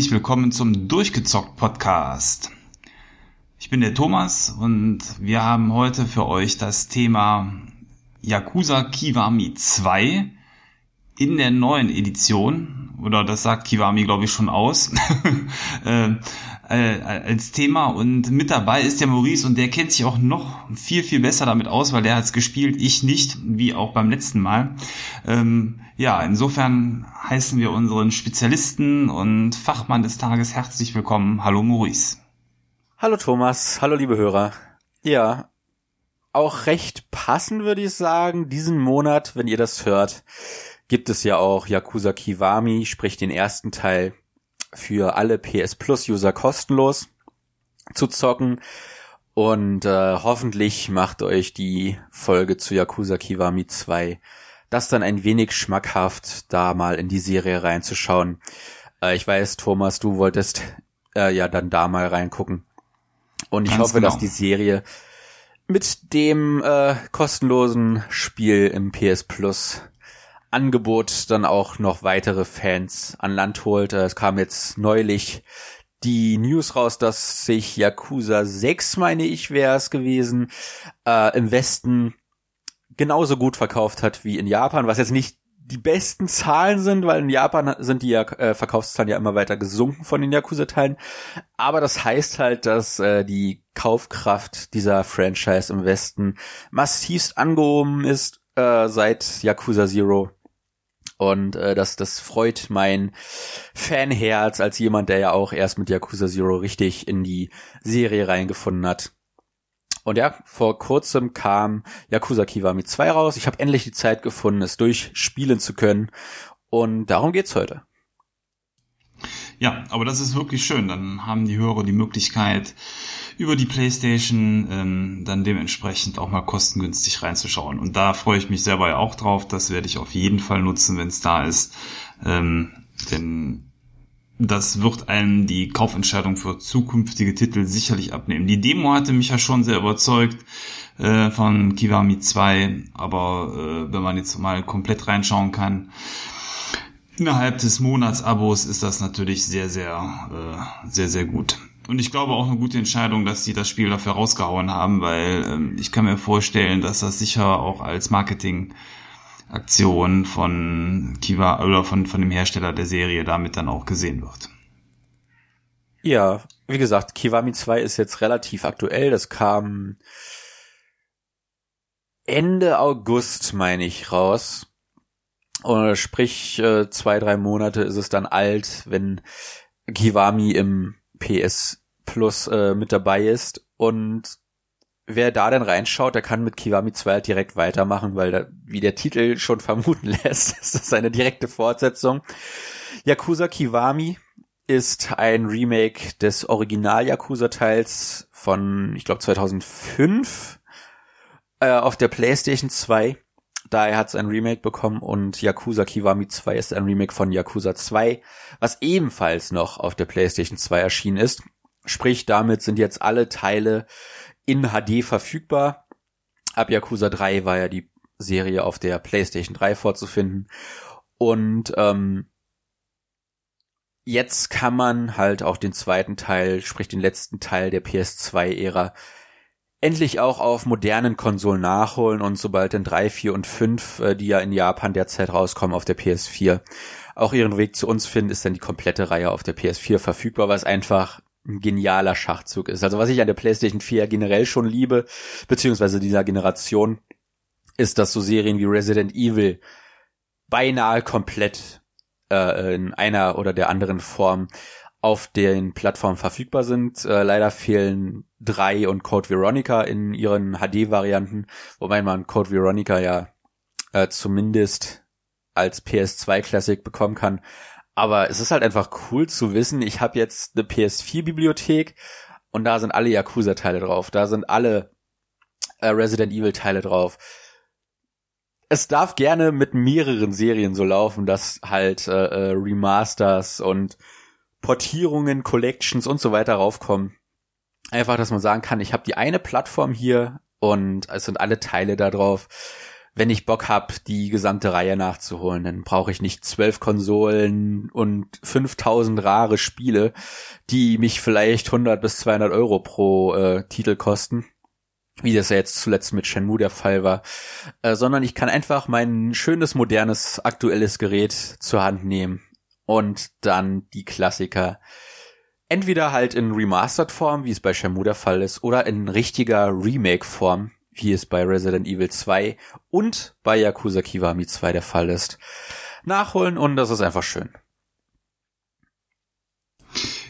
herzlich willkommen zum Durchgezockt Podcast. Ich bin der Thomas und wir haben heute für euch das Thema Yakuza Kiwami 2 in der neuen Edition, oder das sagt Kiwami glaube ich schon aus, äh, als Thema und mit dabei ist der Maurice und der kennt sich auch noch viel, viel besser damit aus, weil der hat es gespielt, ich nicht, wie auch beim letzten Mal. Ähm, ja, insofern heißen wir unseren Spezialisten und Fachmann des Tages herzlich willkommen. Hallo Maurice. Hallo Thomas, hallo liebe Hörer. Ja, auch recht passend würde ich sagen, diesen Monat, wenn ihr das hört, gibt es ja auch Yakuza Kiwami, sprich den ersten Teil für alle PS Plus User kostenlos zu zocken. Und äh, hoffentlich macht euch die Folge zu Yakuza Kiwami 2 das dann ein wenig schmackhaft, da mal in die Serie reinzuschauen. Äh, ich weiß, Thomas, du wolltest äh, ja dann da mal reingucken. Und ich Ganz hoffe, genau. dass die Serie mit dem äh, kostenlosen Spiel im PS Plus Angebot dann auch noch weitere Fans an Land holt. Es kam jetzt neulich die News raus, dass sich Yakuza 6, meine ich, wäre es gewesen, äh, im Westen genauso gut verkauft hat wie in Japan, was jetzt nicht die besten Zahlen sind, weil in Japan sind die äh, Verkaufszahlen ja immer weiter gesunken von den Yakuza-Teilen. Aber das heißt halt, dass äh, die Kaufkraft dieser Franchise im Westen massivst angehoben ist äh, seit Yakuza Zero. Und äh, das, das freut mein Fanherz als jemand, der ja auch erst mit Yakuza Zero richtig in die Serie reingefunden hat. Und ja, vor kurzem kam Yakuza Kiwami 2 raus. Ich habe endlich die Zeit gefunden, es durchspielen zu können. Und darum geht's heute. Ja, aber das ist wirklich schön. Dann haben die Hörer die Möglichkeit, über die PlayStation ähm, dann dementsprechend auch mal kostengünstig reinzuschauen. Und da freue ich mich selber auch drauf. Das werde ich auf jeden Fall nutzen, wenn es da ist. Ähm, denn das wird einem die Kaufentscheidung für zukünftige Titel sicherlich abnehmen. Die Demo hatte mich ja schon sehr überzeugt äh, von Kiwami 2, aber äh, wenn man jetzt mal komplett reinschauen kann, innerhalb des Monatsabos ist das natürlich sehr, sehr, äh, sehr, sehr gut. Und ich glaube auch eine gute Entscheidung, dass sie das Spiel dafür rausgehauen haben, weil ähm, ich kann mir vorstellen, dass das sicher auch als Marketing Aktion von Kiva oder von, von dem Hersteller der Serie damit dann auch gesehen wird. Ja, wie gesagt, Kiwami 2 ist jetzt relativ aktuell. Das kam Ende August, meine ich, raus. Und sprich, äh, zwei, drei Monate ist es dann alt, wenn Kiwami im PS Plus äh, mit dabei ist. Und wer da denn reinschaut, der kann mit Kiwami 2 halt direkt weitermachen, weil da, wie der Titel schon vermuten lässt, ist das eine direkte Fortsetzung. Yakuza Kiwami ist ein Remake des Original Yakuza Teils von, ich glaube 2005 äh, auf der PlayStation 2. Daher hat es ein Remake bekommen und Yakuza Kiwami 2 ist ein Remake von Yakuza 2, was ebenfalls noch auf der PlayStation 2 erschienen ist. Sprich, damit sind jetzt alle Teile in HD verfügbar. Ab Yakuza 3 war ja die Serie auf der PlayStation 3 vorzufinden. Und ähm, jetzt kann man halt auch den zweiten Teil, sprich den letzten Teil der PS2-Ära, endlich auch auf modernen Konsolen nachholen und sobald dann 3, 4 und 5, äh, die ja in Japan derzeit rauskommen auf der PS4, auch ihren Weg zu uns finden, ist dann die komplette Reihe auf der PS4 verfügbar, was einfach ein genialer Schachzug ist. Also was ich an der PlayStation 4 generell schon liebe, beziehungsweise dieser Generation, ist, dass so Serien wie Resident Evil beinahe komplett äh, in einer oder der anderen Form auf den Plattformen verfügbar sind. Äh, leider fehlen drei und Code Veronica in ihren HD-Varianten, wobei man Code Veronica ja äh, zumindest als PS2 Classic bekommen kann. Aber es ist halt einfach cool zu wissen, ich habe jetzt eine PS4-Bibliothek und da sind alle Yakuza-Teile drauf, da sind alle äh, Resident Evil-Teile drauf. Es darf gerne mit mehreren Serien so laufen, dass halt äh, äh, Remasters und Portierungen, Collections und so weiter raufkommen. Einfach, dass man sagen kann, ich habe die eine Plattform hier und es sind alle Teile da drauf. wenn ich Bock hab, die gesamte Reihe nachzuholen, dann brauche ich nicht zwölf Konsolen und 5000 rare Spiele, die mich vielleicht 100 bis 200 Euro pro äh, Titel kosten, wie das ja jetzt zuletzt mit Shenmue der Fall war, äh, sondern ich kann einfach mein schönes, modernes, aktuelles Gerät zur Hand nehmen und dann die Klassiker entweder halt in Remastered-Form, wie es bei Shenmue der Fall ist, oder in richtiger Remake-Form, wie es bei Resident Evil 2 und bei Yakuza Kiwami 2 der Fall ist, nachholen und das ist einfach schön.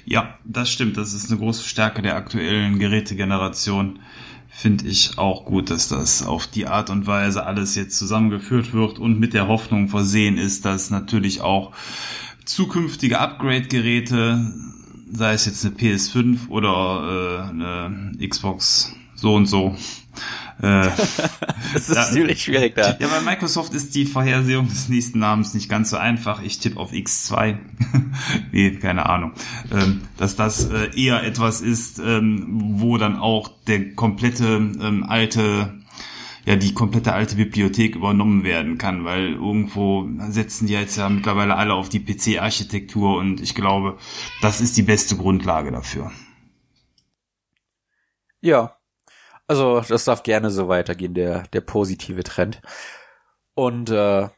Ja, das stimmt. Das ist eine große Stärke der aktuellen Gerätegeneration. Finde ich auch gut, dass das auf die Art und Weise alles jetzt zusammengeführt wird und mit der Hoffnung versehen ist, dass natürlich auch zukünftige Upgrade-Geräte, sei es jetzt eine PS5 oder äh, eine Xbox so und so, äh, das ist da, ziemlich schwierig da. Ja, bei Microsoft ist die Vorhersehung des nächsten Namens nicht ganz so einfach. Ich tippe auf X2. nee, keine Ahnung. Ähm, dass das äh, eher etwas ist, ähm, wo dann auch der komplette ähm, alte ja die komplette alte Bibliothek übernommen werden kann, weil irgendwo setzen die jetzt ja mittlerweile alle auf die PC-Architektur und ich glaube, das ist die beste Grundlage dafür. Ja, also das darf gerne so weitergehen, der, der positive Trend. Und äh,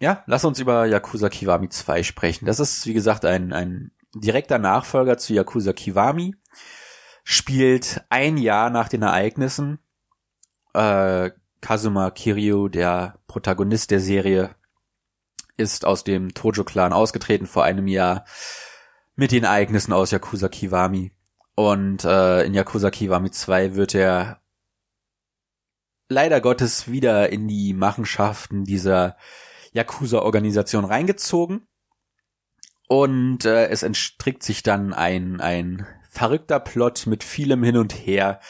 ja, lass uns über Yakuza Kiwami 2 sprechen. Das ist, wie gesagt, ein, ein direkter Nachfolger zu Yakuza Kiwami. Spielt ein Jahr nach den Ereignissen. Äh, Kazuma Kiryu, der Protagonist der Serie, ist aus dem Tojo-Clan ausgetreten vor einem Jahr mit den Ereignissen aus Yakuza Kiwami. Und äh, in Yakuza Kiwami 2 wird er leider Gottes wieder in die Machenschaften dieser Yakuza-Organisation reingezogen. Und äh, es entstrickt sich dann ein, ein verrückter Plot mit vielem Hin und Her,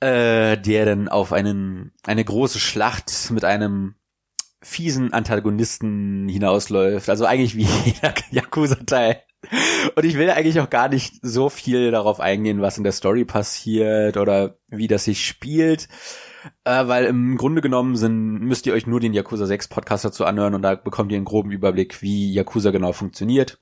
äh, der dann auf einen, eine große Schlacht mit einem fiesen Antagonisten hinausläuft. Also eigentlich wie jeder Yakuza-Teil. Und ich will eigentlich auch gar nicht so viel darauf eingehen, was in der Story passiert oder wie das sich spielt. Äh, weil im Grunde genommen sind, müsst ihr euch nur den Yakuza 6 Podcast dazu anhören und da bekommt ihr einen groben Überblick, wie Yakuza genau funktioniert.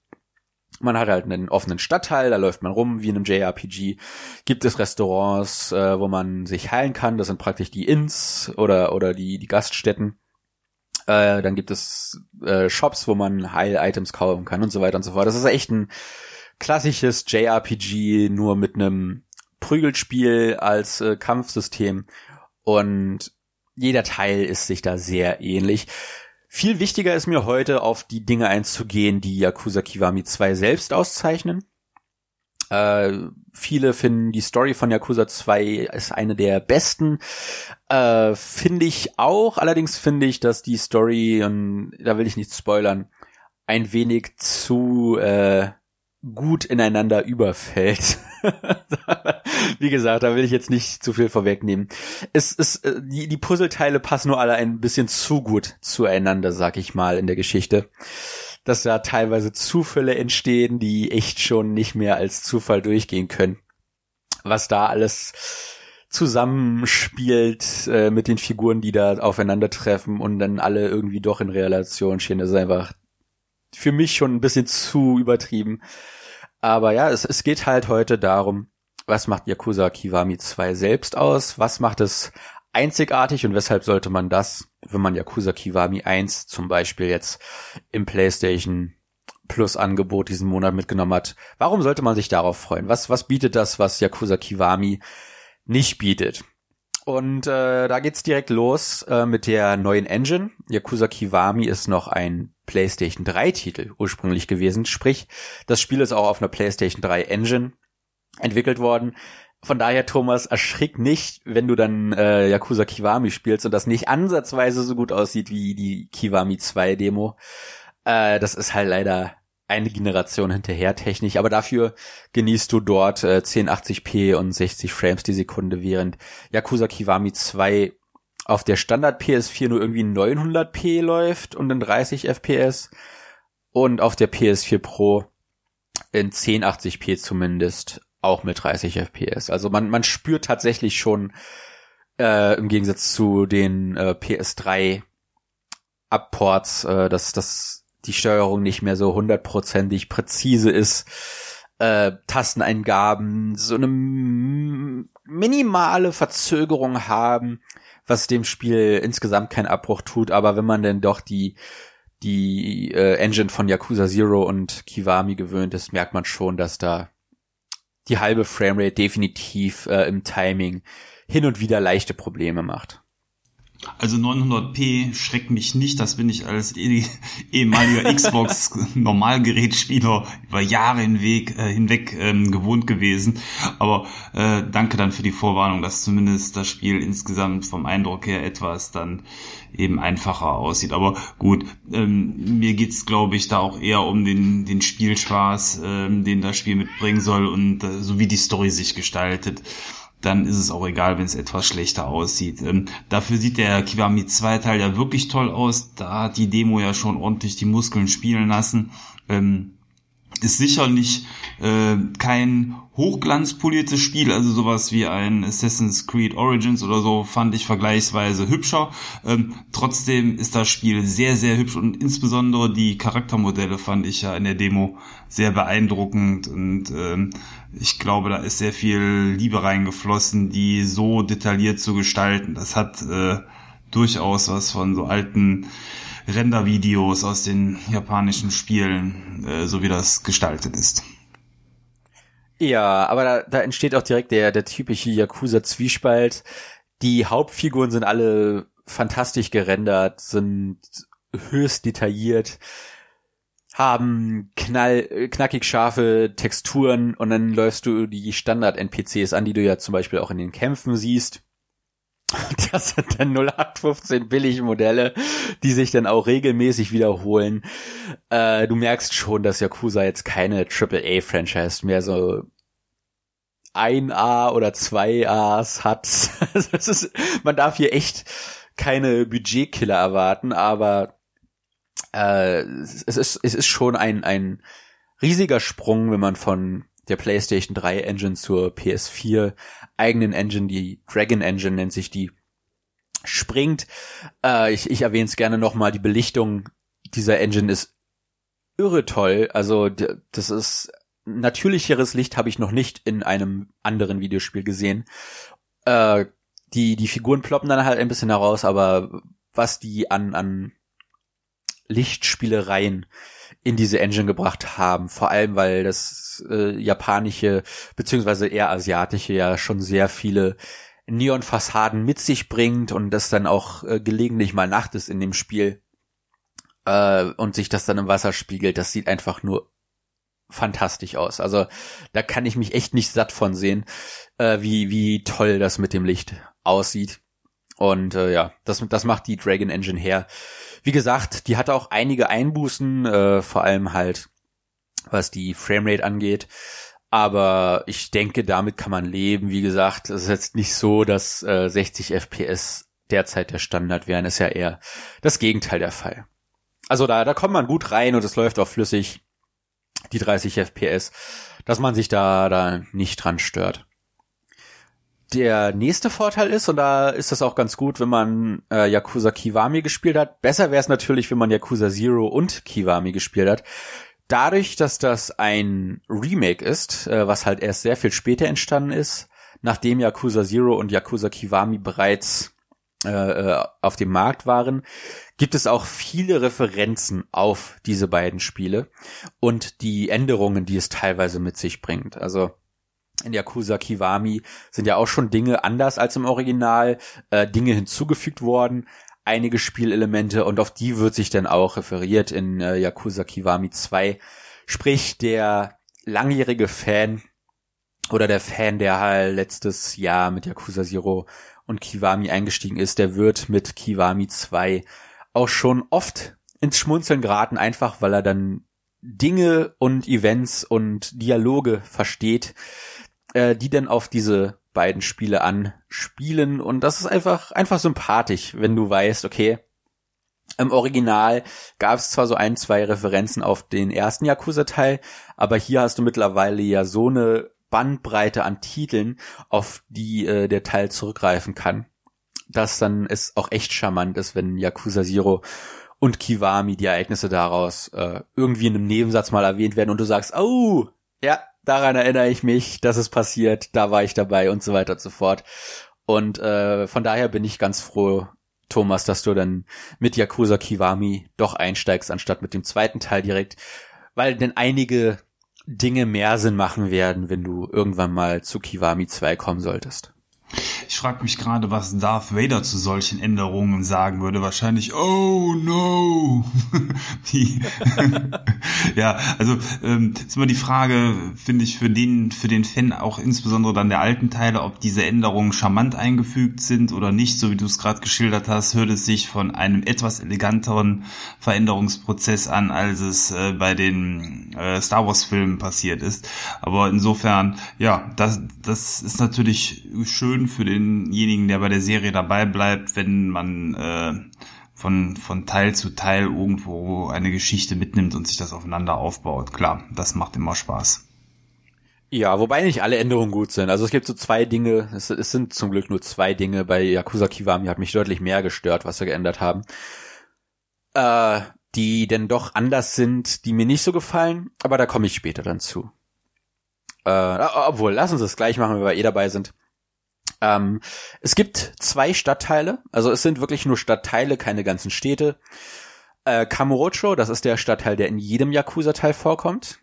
Man hat halt einen offenen Stadtteil, da läuft man rum wie in einem JRPG. Gibt es Restaurants, äh, wo man sich heilen kann. Das sind praktisch die Inns oder, oder die, die Gaststätten. Äh, dann gibt es äh, Shops, wo man Heil-Items kaufen kann und so weiter und so fort. Das ist echt ein klassisches JRPG, nur mit einem Prügelspiel als äh, Kampfsystem. Und jeder Teil ist sich da sehr ähnlich. Viel wichtiger ist mir heute auf die Dinge einzugehen, die Yakuza Kiwami 2 selbst auszeichnen. Äh, viele finden die Story von Yakuza 2 ist eine der besten. Äh, finde ich auch. Allerdings finde ich, dass die Story, und da will ich nicht spoilern, ein wenig zu äh, gut ineinander überfällt. Wie gesagt, da will ich jetzt nicht zu viel vorwegnehmen. Es ist, äh, die, die Puzzleteile passen nur alle ein bisschen zu gut zueinander, sag ich mal, in der Geschichte dass da teilweise Zufälle entstehen, die echt schon nicht mehr als Zufall durchgehen können. Was da alles zusammenspielt äh, mit den Figuren, die da aufeinandertreffen und dann alle irgendwie doch in Relation stehen, das ist einfach für mich schon ein bisschen zu übertrieben. Aber ja, es, es geht halt heute darum, was macht Yakuza Kiwami 2 selbst aus? Was macht es einzigartig und weshalb sollte man das, wenn man Yakuza Kiwami 1 zum Beispiel jetzt im PlayStation Plus Angebot diesen Monat mitgenommen hat, warum sollte man sich darauf freuen? Was, was bietet das, was Yakuza Kiwami nicht bietet? Und äh, da geht's direkt los äh, mit der neuen Engine. Yakuza Kiwami ist noch ein PlayStation 3 Titel ursprünglich gewesen, sprich, das Spiel ist auch auf einer PlayStation 3 Engine entwickelt worden. Von daher, Thomas, erschrick nicht, wenn du dann äh, Yakuza Kiwami spielst und das nicht ansatzweise so gut aussieht wie die Kiwami 2 Demo. Äh, das ist halt leider eine Generation hinterher technisch, aber dafür genießt du dort äh, 1080p und 60 Frames die Sekunde, während Yakuza Kiwami 2 auf der Standard PS4 nur irgendwie 900p läuft und in 30 FPS und auf der PS4 Pro in 1080p zumindest auch mit 30 FPS. Also man, man spürt tatsächlich schon Äh, Im Gegensatz zu den äh, PS3 Upports, äh, dass, dass die Steuerung nicht mehr so hundertprozentig präzise ist. Äh, Tasteneingaben so eine minimale Verzögerung haben, was dem Spiel insgesamt keinen Abbruch tut, aber wenn man denn doch die die äh, Engine von Yakuza Zero und Kiwami gewöhnt ist, merkt man schon, dass da die halbe Framerate definitiv äh, im Timing hin und wieder leichte Probleme macht. Also 900p schreckt mich nicht, das bin ich als eh, ehemaliger Xbox Normalgerätspieler über Jahre hinweg, äh, hinweg ähm, gewohnt gewesen. Aber äh, danke dann für die Vorwarnung, dass zumindest das Spiel insgesamt vom Eindruck her etwas dann eben einfacher aussieht. Aber gut, ähm, mir geht's glaube ich da auch eher um den den Spielspaß, ähm, den das Spiel mitbringen soll und äh, so wie die Story sich gestaltet dann ist es auch egal, wenn es etwas schlechter aussieht. Ähm, dafür sieht der Kiwami 2 Teil ja wirklich toll aus. Da hat die Demo ja schon ordentlich die Muskeln spielen lassen. Ähm, ist sicherlich äh, kein hochglanzpoliertes Spiel, also sowas wie ein Assassin's Creed Origins oder so fand ich vergleichsweise hübscher. Ähm, trotzdem ist das Spiel sehr, sehr hübsch und insbesondere die Charaktermodelle fand ich ja in der Demo sehr beeindruckend und ähm, ich glaube, da ist sehr viel Liebe reingeflossen, die so detailliert zu gestalten. Das hat äh, durchaus was von so alten Rendervideos aus den japanischen Spielen, äh, so wie das gestaltet ist. Ja, aber da, da entsteht auch direkt der, der typische Yakuza-Zwiespalt. Die Hauptfiguren sind alle fantastisch gerendert, sind höchst detailliert, haben knall, knackig scharfe Texturen und dann läufst du die Standard-NPCs an, die du ja zum Beispiel auch in den Kämpfen siehst. Das sind dann 0815 billige Modelle, die sich dann auch regelmäßig wiederholen. Äh, du merkst schon, dass Yakuza jetzt keine AAA-Franchise mehr so ein A oder zwei A's hat. ist, man darf hier echt keine Budgetkiller erwarten, aber äh, es, ist, es ist schon ein, ein riesiger Sprung, wenn man von der PlayStation 3 Engine zur PS4 eigenen Engine, die Dragon Engine nennt sich die, springt. Äh, ich ich erwähne es gerne nochmal, die Belichtung dieser Engine ist irre toll. Also das ist natürlicheres Licht habe ich noch nicht in einem anderen Videospiel gesehen. Äh, die, die Figuren ploppen dann halt ein bisschen heraus, aber was die an, an Lichtspielereien in diese Engine gebracht haben. Vor allem, weil das äh, japanische beziehungsweise eher asiatische ja schon sehr viele Neonfassaden mit sich bringt und das dann auch äh, gelegentlich mal Nacht ist in dem Spiel äh, und sich das dann im Wasser spiegelt. Das sieht einfach nur fantastisch aus. Also da kann ich mich echt nicht satt von sehen, äh, wie wie toll das mit dem Licht aussieht. Und äh, ja, das das macht die Dragon Engine her. Wie gesagt, die hatte auch einige Einbußen, äh, vor allem halt was die Framerate angeht. Aber ich denke, damit kann man leben. Wie gesagt, es ist jetzt nicht so, dass äh, 60 FPS derzeit der Standard wären. Ist ja eher das Gegenteil der Fall. Also da, da kommt man gut rein und es läuft auch flüssig, die 30 FPS, dass man sich da, da nicht dran stört. Der nächste Vorteil ist, und da ist das auch ganz gut, wenn man äh, Yakuza Kiwami gespielt hat. Besser wäre es natürlich, wenn man Yakuza Zero und Kiwami gespielt hat. Dadurch, dass das ein Remake ist, äh, was halt erst sehr viel später entstanden ist, nachdem Yakuza Zero und Yakuza Kiwami bereits äh, äh auf dem Markt waren, gibt es auch viele Referenzen auf diese beiden Spiele und die Änderungen, die es teilweise mit sich bringt. Also in Yakuza Kiwami sind ja auch schon Dinge anders als im Original, äh, Dinge hinzugefügt worden, einige Spielelemente und auf die wird sich dann auch referiert in äh, Yakuza Kiwami 2. Sprich, der langjährige Fan oder der Fan, der halt letztes Jahr mit Yakuza Zero und Kiwami eingestiegen ist, der wird mit Kiwami 2 auch schon oft ins Schmunzeln geraten, einfach weil er dann Dinge und Events und Dialoge versteht, äh, die dann auf diese beiden Spiele anspielen und das ist einfach einfach sympathisch, wenn du weißt, okay, im Original gab es zwar so ein, zwei Referenzen auf den ersten Yakuza-Teil, aber hier hast du mittlerweile ja so eine Bandbreite an Titeln, auf die äh, der Teil zurückgreifen kann. dass dann es auch echt charmant ist, wenn Yakuza Zero und Kiwami, die Ereignisse daraus, äh, irgendwie in einem Nebensatz mal erwähnt werden und du sagst, oh, ja, daran erinnere ich mich, dass es passiert, da war ich dabei und so weiter und so fort. Und äh, von daher bin ich ganz froh, Thomas, dass du dann mit Yakuza Kiwami doch einsteigst, anstatt mit dem zweiten Teil direkt, weil denn einige Dinge mehr Sinn machen werden, wenn du irgendwann mal zu Kiwami 2 kommen solltest. Ich frage mich gerade, was Darth Vader zu solchen Änderungen sagen würde. Wahrscheinlich, oh no. ja, also ähm, ist immer die Frage, finde ich, für den, für den Fan auch insbesondere dann der alten Teile, ob diese Änderungen charmant eingefügt sind oder nicht, so wie du es gerade geschildert hast, hört es sich von einem etwas eleganteren Veränderungsprozess an, als es äh, bei den äh, Star Wars Filmen passiert ist. Aber insofern, ja, das, das ist natürlich schön schön für denjenigen, der bei der Serie dabei bleibt, wenn man äh, von, von Teil zu Teil irgendwo eine Geschichte mitnimmt und sich das aufeinander aufbaut. Klar, das macht immer Spaß. Ja, wobei nicht alle Änderungen gut sind. Also es gibt so zwei Dinge, es, es sind zum Glück nur zwei Dinge. Bei Yakuza Kiwami hat mich deutlich mehr gestört, was sie geändert haben. Äh, die denn doch anders sind, die mir nicht so gefallen, aber da komme ich später dann zu. Äh, obwohl, lass uns das gleich machen, wenn wir eh dabei sind. Ähm, es gibt zwei Stadtteile, also es sind wirklich nur Stadtteile, keine ganzen Städte. Äh, Kamurocho, das ist der Stadtteil, der in jedem Yakuza-Teil vorkommt.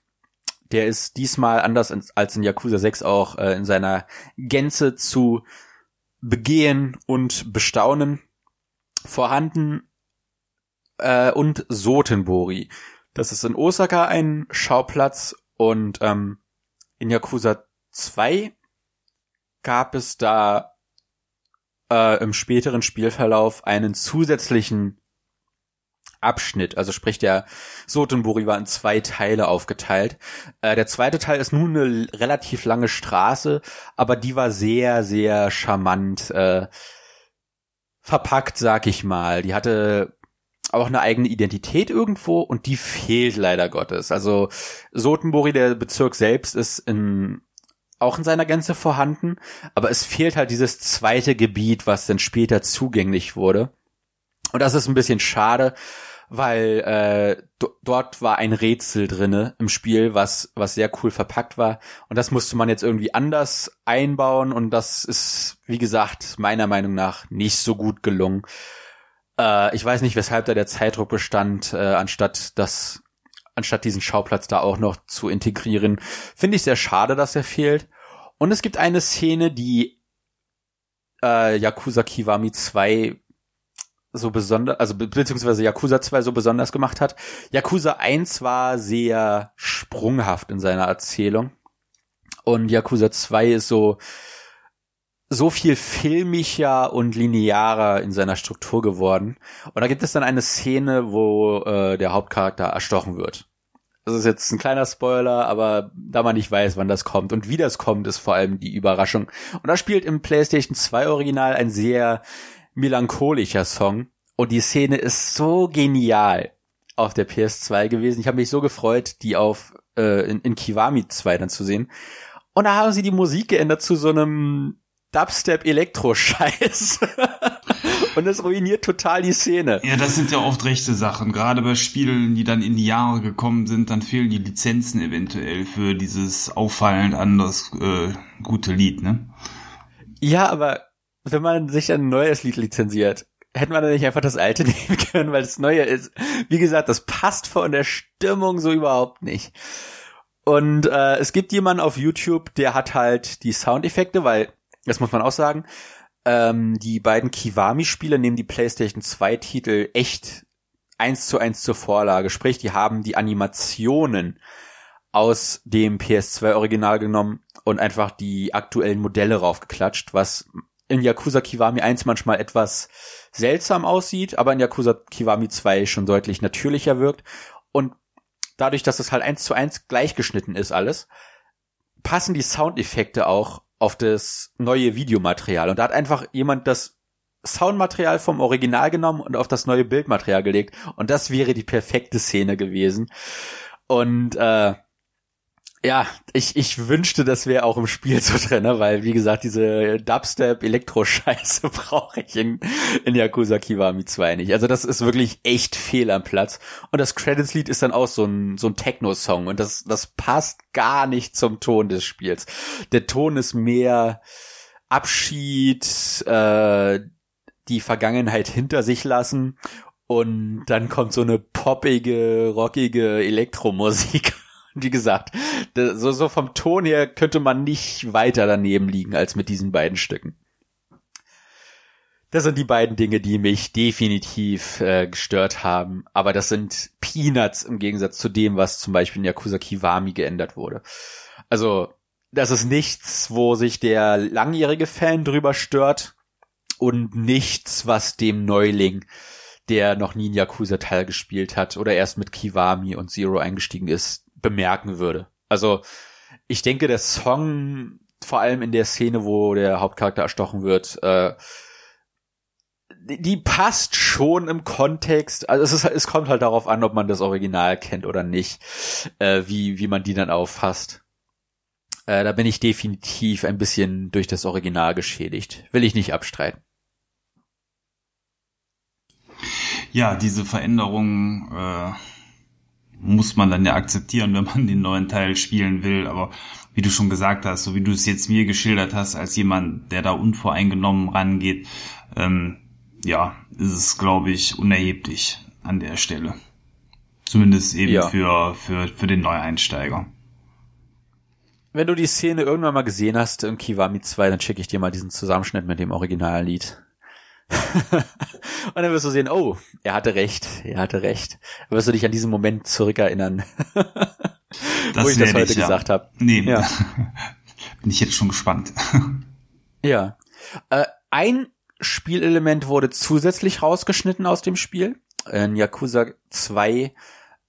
Der ist diesmal anders als in Yakuza 6 auch äh, in seiner Gänze zu begehen und bestaunen vorhanden. Äh, und Sotenbori. Das ist in Osaka ein Schauplatz und ähm, in Yakuza 2 gab es da äh, im späteren Spielverlauf einen zusätzlichen Abschnitt, also sprich der Sotenburi war in zwei Teile aufgeteilt. Äh, der zweite Teil ist nun eine relativ lange Straße, aber die war sehr, sehr charmant äh, verpackt, sag ich mal. Die hatte auch eine eigene Identität irgendwo und die fehlt leider Gottes. Also Sotenburi, der Bezirk selbst, ist in auch in seiner Gänze vorhanden, aber es fehlt halt dieses zweite Gebiet, was dann später zugänglich wurde. Und das ist ein bisschen schade, weil äh, dort war ein Rätsel drinne im Spiel, was was sehr cool verpackt war und das musste man jetzt irgendwie anders einbauen und das ist wie gesagt meiner Meinung nach nicht so gut gelungen. Äh, ich weiß nicht, weshalb da der Zeitdruck bestand, äh, anstatt das anstatt diesen Schauplatz da auch noch zu integrieren. Finde ich sehr schade, dass er fehlt. Und es gibt eine Szene, die äh, Yakuza Kiwami 2 so besonders, also be beziehungsweise Yakuza 2 so besonders gemacht hat. Yakuza 1 war sehr sprunghaft in seiner Erzählung. Und Yakuza 2 ist so, so viel filmischer und linearer in seiner Struktur geworden. Und da gibt es dann eine Szene, wo äh, der Hauptcharakter erstochen wird. Das ist jetzt ein kleiner Spoiler, aber da man nicht weiß, wann das kommt und wie das kommt, ist vor allem die Überraschung. Und da spielt im PlayStation 2 Original ein sehr melancholischer Song. Und die Szene ist so genial auf der PS2 gewesen. Ich habe mich so gefreut, die auf äh, in, in Kiwami 2 dann zu sehen. Und da haben sie die Musik geändert zu so einem Dubstep-Elektro-Scheiß. Und das ruiniert total die Szene. Ja, das sind ja oft rechte Sachen. Gerade bei Spielen, die dann in die Jahre gekommen sind, dann fehlen die Lizenzen eventuell für dieses auffallend anders äh, gute Lied, ne? Ja, aber wenn man sich ein neues Lied lizenziert, hätte man dann nicht einfach das alte nehmen können, weil das neue ist. Wie gesagt, das passt von der Stimmung so überhaupt nicht. Und äh, es gibt jemanden auf YouTube, der hat halt die Soundeffekte, weil, das muss man auch sagen, ähm, die beiden Kiwami-Spiele nehmen die PlayStation 2-Titel echt eins zu eins zur Vorlage. Sprich, die haben die Animationen aus dem PS2-Original genommen und einfach die aktuellen Modelle raufgeklatscht, was in Yakuza Kiwami 1 manchmal etwas seltsam aussieht, aber in Yakuza Kiwami 2 schon deutlich natürlicher wirkt. Und dadurch, dass es halt eins zu eins gleichgeschnitten ist alles, passen die Soundeffekte auch auf das neue Videomaterial. Und da hat einfach jemand das Soundmaterial vom Original genommen und auf das neue Bildmaterial gelegt. Und das wäre die perfekte Szene gewesen. Und äh, Ja, ich, ich wünschte, das wäre auch im Spiel so drin, ne? weil, wie gesagt, diese Dubstep-Elektro-Scheiße brauche ich in, in Yakuza Kiwami 2 nicht. Also das ist wirklich echt fehl am Platz. Und das Credits-Lied ist dann auch so ein, so ein Techno-Song und das, das passt gar nicht zum Ton des Spiels. Der Ton ist mehr Abschied, äh, die Vergangenheit hinter sich lassen und dann kommt so eine poppige, rockige Elektromusik wie gesagt, so, so vom Ton her könnte man nicht weiter daneben liegen als mit diesen beiden Stücken. Das sind die beiden Dinge, die mich definitiv äh, gestört haben. Aber das sind Peanuts im Gegensatz zu dem, was zum Beispiel in Yakuza Kiwami geändert wurde. Also, das ist nichts, wo sich der langjährige Fan drüber stört und nichts, was dem Neuling, der noch nie in Yakuza-Teil gespielt hat oder erst mit Kiwami und Zero eingestiegen ist, bemerken würde. Also ich denke, der Song, vor allem in der Szene, wo der Hauptcharakter erstochen wird, äh, die, passt schon im Kontext. Also es, ist, es kommt halt darauf an, ob man das Original kennt oder nicht, äh, wie, wie man die dann auffasst. Äh, da bin ich definitiv ein bisschen durch das Original geschädigt. Will ich nicht abstreiten. Ja, diese Veränderung äh, muss man dann ja akzeptieren, wenn man den neuen Teil spielen will. Aber wie du schon gesagt hast, so wie du es jetzt mir geschildert hast, als jemand, der da unvoreingenommen rangeht, ähm, ja, ist es, glaube ich, unerheblich an der Stelle. Zumindest eben ja. für, für, für den Neueinsteiger. Wenn du die Szene irgendwann mal gesehen hast im Kiwami 2, dann schicke ich dir mal diesen Zusammenschnitt mit dem Originallied. und dann wirst du sehen, oh, er hatte recht, er hatte recht. Dann wirst du dich an diesen Moment zurückerinnern, das wo ich das heute ich, gesagt ja. habe. Nee, ja. bin ich jetzt schon gespannt. ja. Äh, ein Spielelement wurde zusätzlich rausgeschnitten aus dem Spiel. In Yakuza 2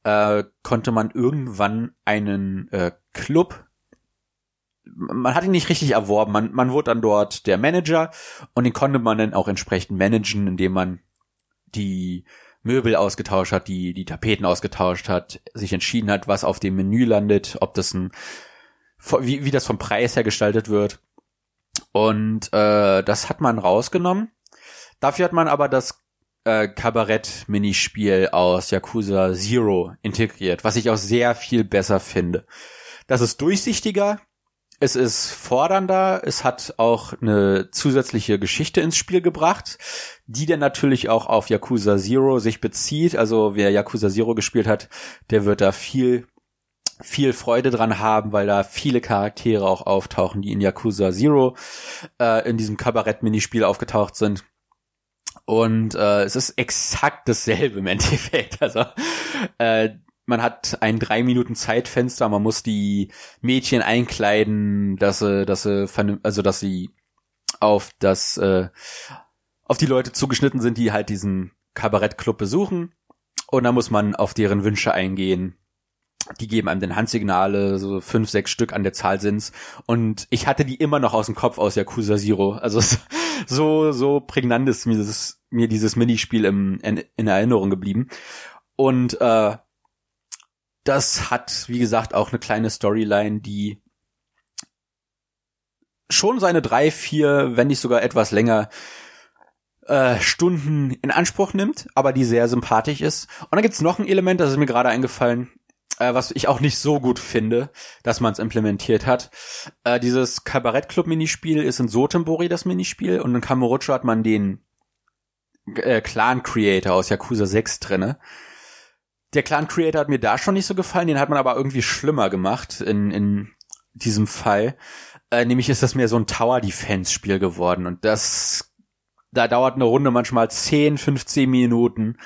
äh, konnte man irgendwann einen äh, Club man hat ihn nicht richtig erworben. Man, man wurde dann dort der Manager und den konnte man dann auch entsprechend managen, indem man die Möbel ausgetauscht hat, die, die Tapeten ausgetauscht hat, sich entschieden hat, was auf dem Menü landet, ob das ein, wie, wie das vom Preis her gestaltet wird. Und äh, das hat man rausgenommen. Dafür hat man aber das äh, Kabarett-Minispiel aus Yakuza Zero integriert, was ich auch sehr viel besser finde. Das ist durchsichtiger, es ist fordernder, es hat auch eine zusätzliche Geschichte ins Spiel gebracht, die dann natürlich auch auf Yakuza Zero sich bezieht. Also wer Yakuza Zero gespielt hat, der wird da viel viel Freude dran haben, weil da viele Charaktere auch auftauchen, die in Yakuza Zero äh, in diesem Kabarett-Minispiel aufgetaucht sind. Und äh, es ist exakt dasselbe im Endeffekt. Also äh, man hat ein drei Minuten Zeitfenster, man muss die Mädchen einkleiden, dass sie, dass sie, also dass sie auf das, äh, auf die Leute zugeschnitten sind, die halt diesen Kabarettclub besuchen. Und dann muss man auf deren Wünsche eingehen. Die geben einem den Handsignale, so fünf, sechs Stück an der Zahl sind's. Und ich hatte die immer noch aus dem Kopf aus Yakuza Zero. Also so, so prägnant ist mir dieses, mir dieses Minispiel im, in, in Erinnerung geblieben. Und äh, das hat, wie gesagt, auch eine kleine Storyline, die schon seine drei, vier, wenn nicht sogar etwas länger äh, Stunden in Anspruch nimmt, aber die sehr sympathisch ist. Und dann gibt's noch ein Element, das ist mir gerade eingefallen, äh, was ich auch nicht so gut finde, dass man es implementiert hat. Äh, dieses Kabarettclub-Minispiel ist in Sotembori das Minispiel und in Kamurocho hat man den äh, Clan-Creator aus Yakuza 6 drinne. Der Clan Creator hat mir da schon nicht so gefallen, den hat man aber irgendwie schlimmer gemacht in, in diesem Fall. Äh, nämlich ist das mehr so ein Tower Defense Spiel geworden und das, da dauert eine Runde manchmal 10, 15 Minuten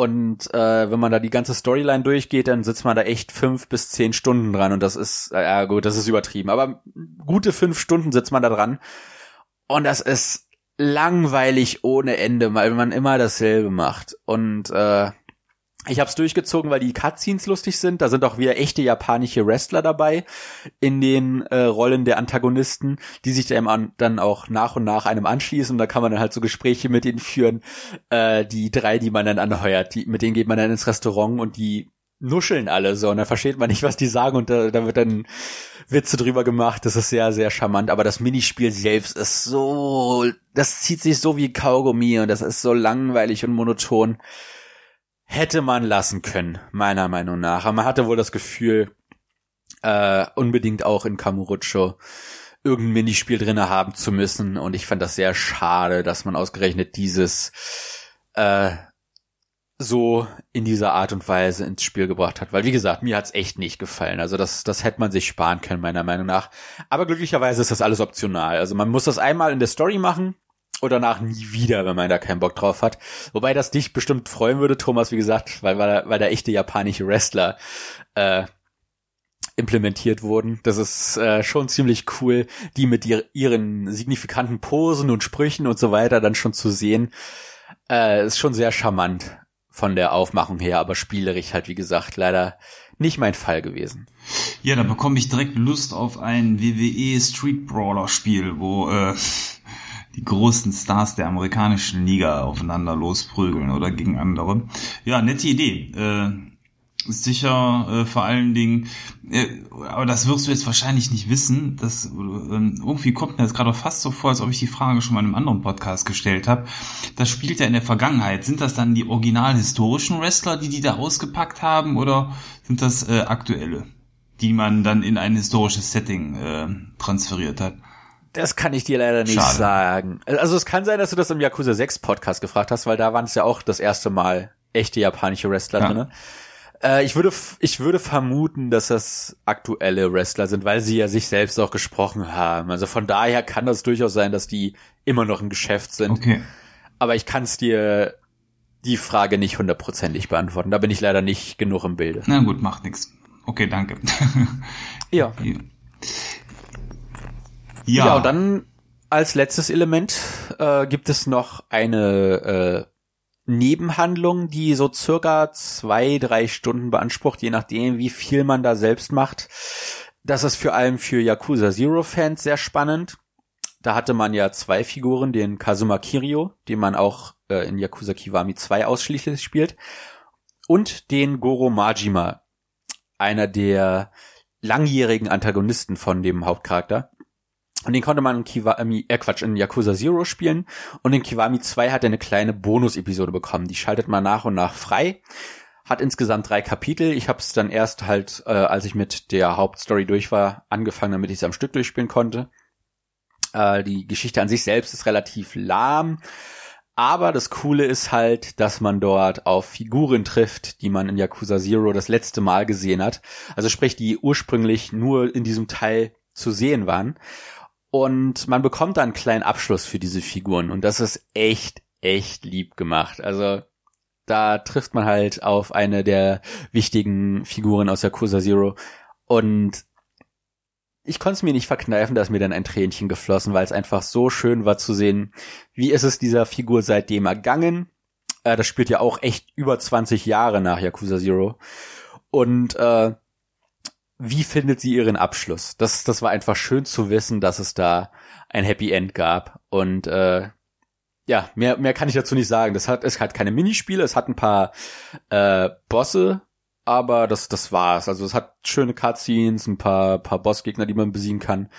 und äh, wenn man da die ganze Storyline durchgeht, dann sitzt man da echt fünf bis zehn Stunden dran und das ist, äh, ja gut, das ist übertrieben, aber gute fünf Stunden sitzt man da dran und das ist langweilig ohne Ende, weil man immer dasselbe macht und äh, ich habe es durchgezogen, weil die Cutscenes lustig sind. Da sind auch wieder echte japanische Wrestler dabei in den äh, Rollen der Antagonisten, die sich dann, dann auch nach und nach einem anschließen. Und da kann man dann halt so Gespräche mit ihnen führen. Äh, die drei, die man dann anheuert, die, mit denen geht man dann ins Restaurant und die nuscheln alle so und dann versteht man nicht, was die sagen und da, da wird dann Witze drüber gemacht. Das ist sehr, sehr charmant. Aber das Minispiel selbst ist so, das zieht sich so wie Kaugummi und das ist so langweilig und monoton. Hätte man lassen können, meiner Meinung nach. Aber man hatte wohl das Gefühl, äh, unbedingt auch in Kamurocho irgendein Minispiel drinne haben zu müssen. Und ich fand das sehr schade, dass man ausgerechnet dieses äh, so in dieser Art und Weise ins Spiel gebracht hat. Weil, wie gesagt, mir hat's echt nicht gefallen. Also das, das hätte man sich sparen können, meiner Meinung nach. Aber glücklicherweise ist das alles optional. Also man muss das einmal in der Story machen und danach nie wieder, wenn man da keinen Bock drauf hat. Wobei das dich bestimmt freuen würde, Thomas, wie gesagt, weil, weil, weil da echte japanische Wrestler äh, implementiert wurden. Das ist äh, schon ziemlich cool, die mit ihr, ihren signifikanten Posen und Sprüchen und so weiter dann schon zu sehen. Äh, ist schon sehr charmant von der Aufmachung her, aber spielerisch halt, wie gesagt, leider nicht mein Fall gewesen. Ja, da bekomme ich direkt Lust auf ein WWE Street Brawler Spiel, wo äh, die großen Stars der amerikanischen Liga aufeinander losprügeln oder gegen andere. Ja, nette Idee. Äh, sicher äh, vor allen Dingen, äh, aber das wirst du jetzt wahrscheinlich nicht wissen, das äh, irgendwie kommt mir jetzt gerade fast so vor, als ob ich die Frage schon mal in einem anderen Podcast gestellt habe. Das spielt ja in der Vergangenheit. Sind das dann die original historischen Wrestler, die die da ausgepackt haben, oder sind das äh, aktuelle, die man dann in ein historisches Setting äh, transferiert hat? Das kann ich dir leider nicht Schade. sagen. Also es kann sein, dass du das im Yakuza 6 Podcast gefragt hast, weil da waren es ja auch das erste Mal echte japanische Wrestler ja. drin. Äh, ich würde, ich würde vermuten, dass das aktuelle Wrestler sind, weil sie ja sich selbst auch gesprochen haben. Also von daher kann das durchaus sein, dass die immer noch im Geschäft sind. Okay. Aber ich kann es dir die Frage nicht hundertprozentig beantworten. Da bin ich leider nicht genug im Bilde. Na gut, macht nichts. Okay, danke. ja. ja. Ja, und dann als letztes Element äh, gibt es noch eine äh, Nebenhandlung, die so circa zwei, drei Stunden beansprucht, je nachdem, wie viel man da selbst macht. Das ist vor allem für Yakuza Zero Fans sehr spannend. Da hatte man ja zwei Figuren, den Kazuma Kirio, den man auch äh, in Yakuza Kiwami 2 ausschließlich spielt, und den Goro Majima, einer der langjährigen Antagonisten von dem Hauptcharakter. Und den konnte man in Kiwami, äh Quatsch, in Yakuza Zero spielen. Und in Kiwami 2 hat er eine kleine Bonus-Episode bekommen. Die schaltet man nach und nach frei. Hat insgesamt drei Kapitel. Ich habe es dann erst halt, äh, als ich mit der Hauptstory durch war, angefangen, damit ich es am Stück durchspielen konnte. Äh, die Geschichte an sich selbst ist relativ lahm. Aber das Coole ist halt, dass man dort auf Figuren trifft, die man in Yakuza Zero das letzte Mal gesehen hat. Also sprich, die ursprünglich nur in diesem Teil zu sehen waren. Und man bekommt dann einen kleinen Abschluss für diese Figuren. Und das ist echt, echt lieb gemacht. Also da trifft man halt auf eine der wichtigen Figuren aus Yakuza Zero. Und ich konnte es mir nicht verkneifen, dass mir dann ein Tränchen geflossen, weil es einfach so schön war zu sehen, wie ist es dieser Figur seitdem ergangen. Äh, das spielt ja auch echt über 20 Jahre nach Yakuza Zero. Und äh, wie findet sie ihren Abschluss? Das, das war einfach schön zu wissen, dass es da ein Happy End gab. Und äh, ja, mehr, mehr kann ich dazu nicht sagen. Das hat, es hat keine Minispiele, es hat ein paar äh, Bosse, aber das, das war's. Also es hat schöne Cutscenes, ein paar, paar Bossgegner, die man besiegen kann.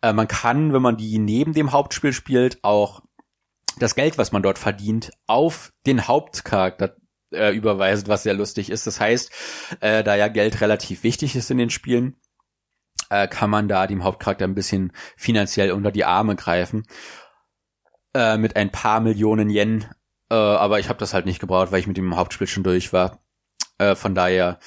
Äh, man kann, wenn man die neben dem Hauptspiel spielt, auch das Geld, was man dort verdient, auf den Hauptcharakter äh, überweisen, was sehr lustig ist. Das heißt, äh, da ja Geld relativ wichtig ist in den Spielen, äh, kann man da dem Hauptcharakter ein bisschen finanziell unter die Arme greifen. Äh, mit ein paar Millionen Yen. Äh, aber ich habe das halt nicht gebraucht, weil ich mit dem Hauptspiel schon durch war. Äh, von daher,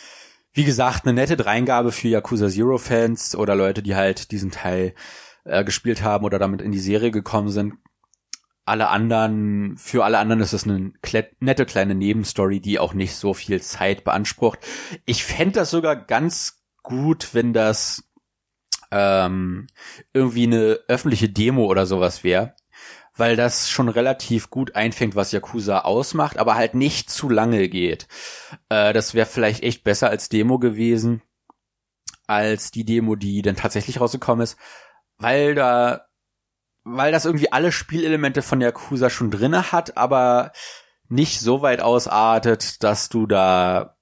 wie gesagt, eine nette Dreingabe für Yakuza Zero Fans oder Leute, die halt diesen Teil äh, gespielt haben oder damit in die Serie gekommen sind alle anderen, für alle anderen ist es eine nette kleine Nebenstory, die auch nicht so viel Zeit beansprucht. Ich fände das sogar ganz gut, wenn das ähm, irgendwie eine öffentliche Demo oder sowas wäre, weil das schon relativ gut einfängt, was Yakuza ausmacht, aber halt nicht zu lange geht. Äh, das wäre vielleicht echt besser als Demo gewesen, als die Demo, die dann tatsächlich rausgekommen ist, weil da weil das irgendwie alle Spielelemente von Yakuza schon drinne hat, aber nicht so weit ausartet, dass du da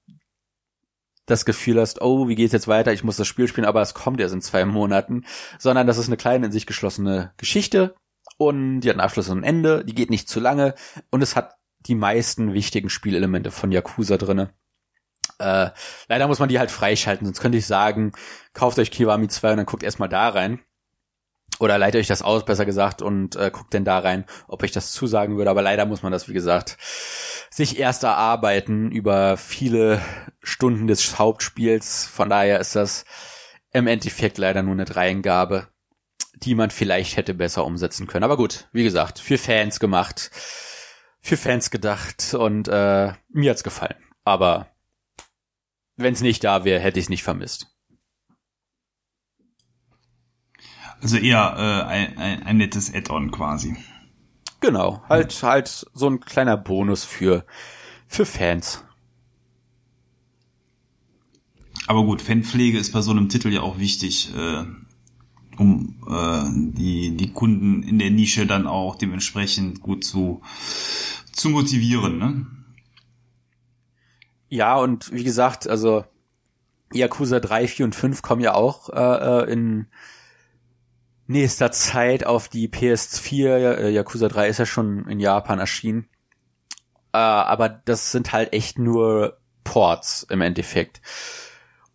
das Gefühl hast, oh, wie geht's jetzt weiter? Ich muss das Spiel spielen, aber es kommt erst in zwei Monaten, sondern das ist eine kleine in sich geschlossene Geschichte und die hat einen Abschluss und ein Ende, die geht nicht zu lange und es hat die meisten wichtigen Spielelemente von Yakuza drinne. Äh, leider muss man die halt freischalten, sonst könnte ich sagen, kauft euch Kiwami 2 und dann guckt erstmal da rein. Oder leitet euch das aus, besser gesagt, und äh, guckt denn da rein, ob euch das zusagen würde. Aber leider muss man das, wie gesagt, sich erst erarbeiten über viele Stunden des Hauptspiels. Von daher ist das im Endeffekt leider nur eine Dreingabe, die man vielleicht hätte besser umsetzen können. Aber gut, wie gesagt, für Fans gemacht, für Fans gedacht und äh, mir hat's gefallen. Aber wenn es nicht da wäre, hätte ich es nicht vermisst. Also eher äh, ein, ein, ein nettes Add-on quasi. Genau, halt halt so ein kleiner Bonus für für Fans. Aber gut, Fanpflege ist bei so einem Titel ja auch wichtig, äh, um äh, die die Kunden in der Nische dann auch dementsprechend gut zu zu motivieren. Ne? Ja, und wie gesagt, also Yakuza 3, 4 und 5 kommen ja auch äh, äh in nächster Zeit auf die PS4. Äh, Yakuza 3 ist ja schon in Japan erschienen. Äh, aber das sind halt echt nur Ports im Endeffekt.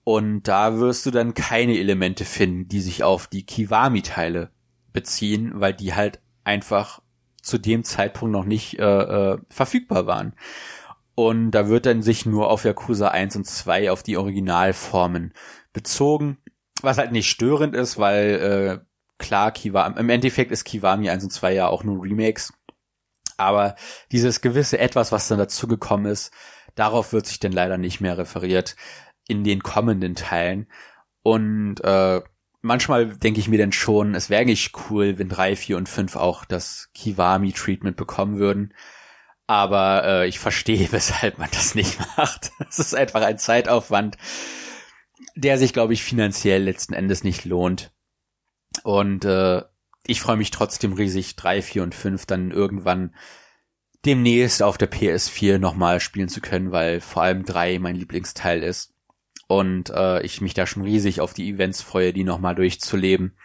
Und da wirst du dann keine Elemente finden, die sich auf die Kiwami-Teile beziehen, weil die halt einfach zu dem Zeitpunkt noch nicht äh, äh, verfügbar waren. Und da wird dann sich nur auf Yakuza 1 und 2 auf die Originalformen bezogen, was halt nicht störend ist, weil äh, klar, Kiwami, im Endeffekt ist Kiwami 1 und 2 ja auch nur Remakes. Aber dieses gewisse Etwas, was dann dazugekommen ist, darauf wird sich denn leider nicht mehr referiert in den kommenden Teilen. Und äh, manchmal denke ich mir dann schon, es wäre eigentlich cool, wenn 3, 4 und 5 auch das Kiwami-Treatment bekommen würden. Aber äh, ich verstehe, weshalb man das nicht macht. Es ist einfach ein Zeitaufwand, der sich, glaube ich, finanziell letzten Endes nicht lohnt. Und äh, ich freue mich trotzdem riesig, drei, vier und fünf dann irgendwann demnächst auf der PS4 nochmal spielen zu können, weil vor allem drei mein Lieblingsteil ist. Und äh, ich mich da schon riesig auf die Events freue, die nochmal durchzuleben.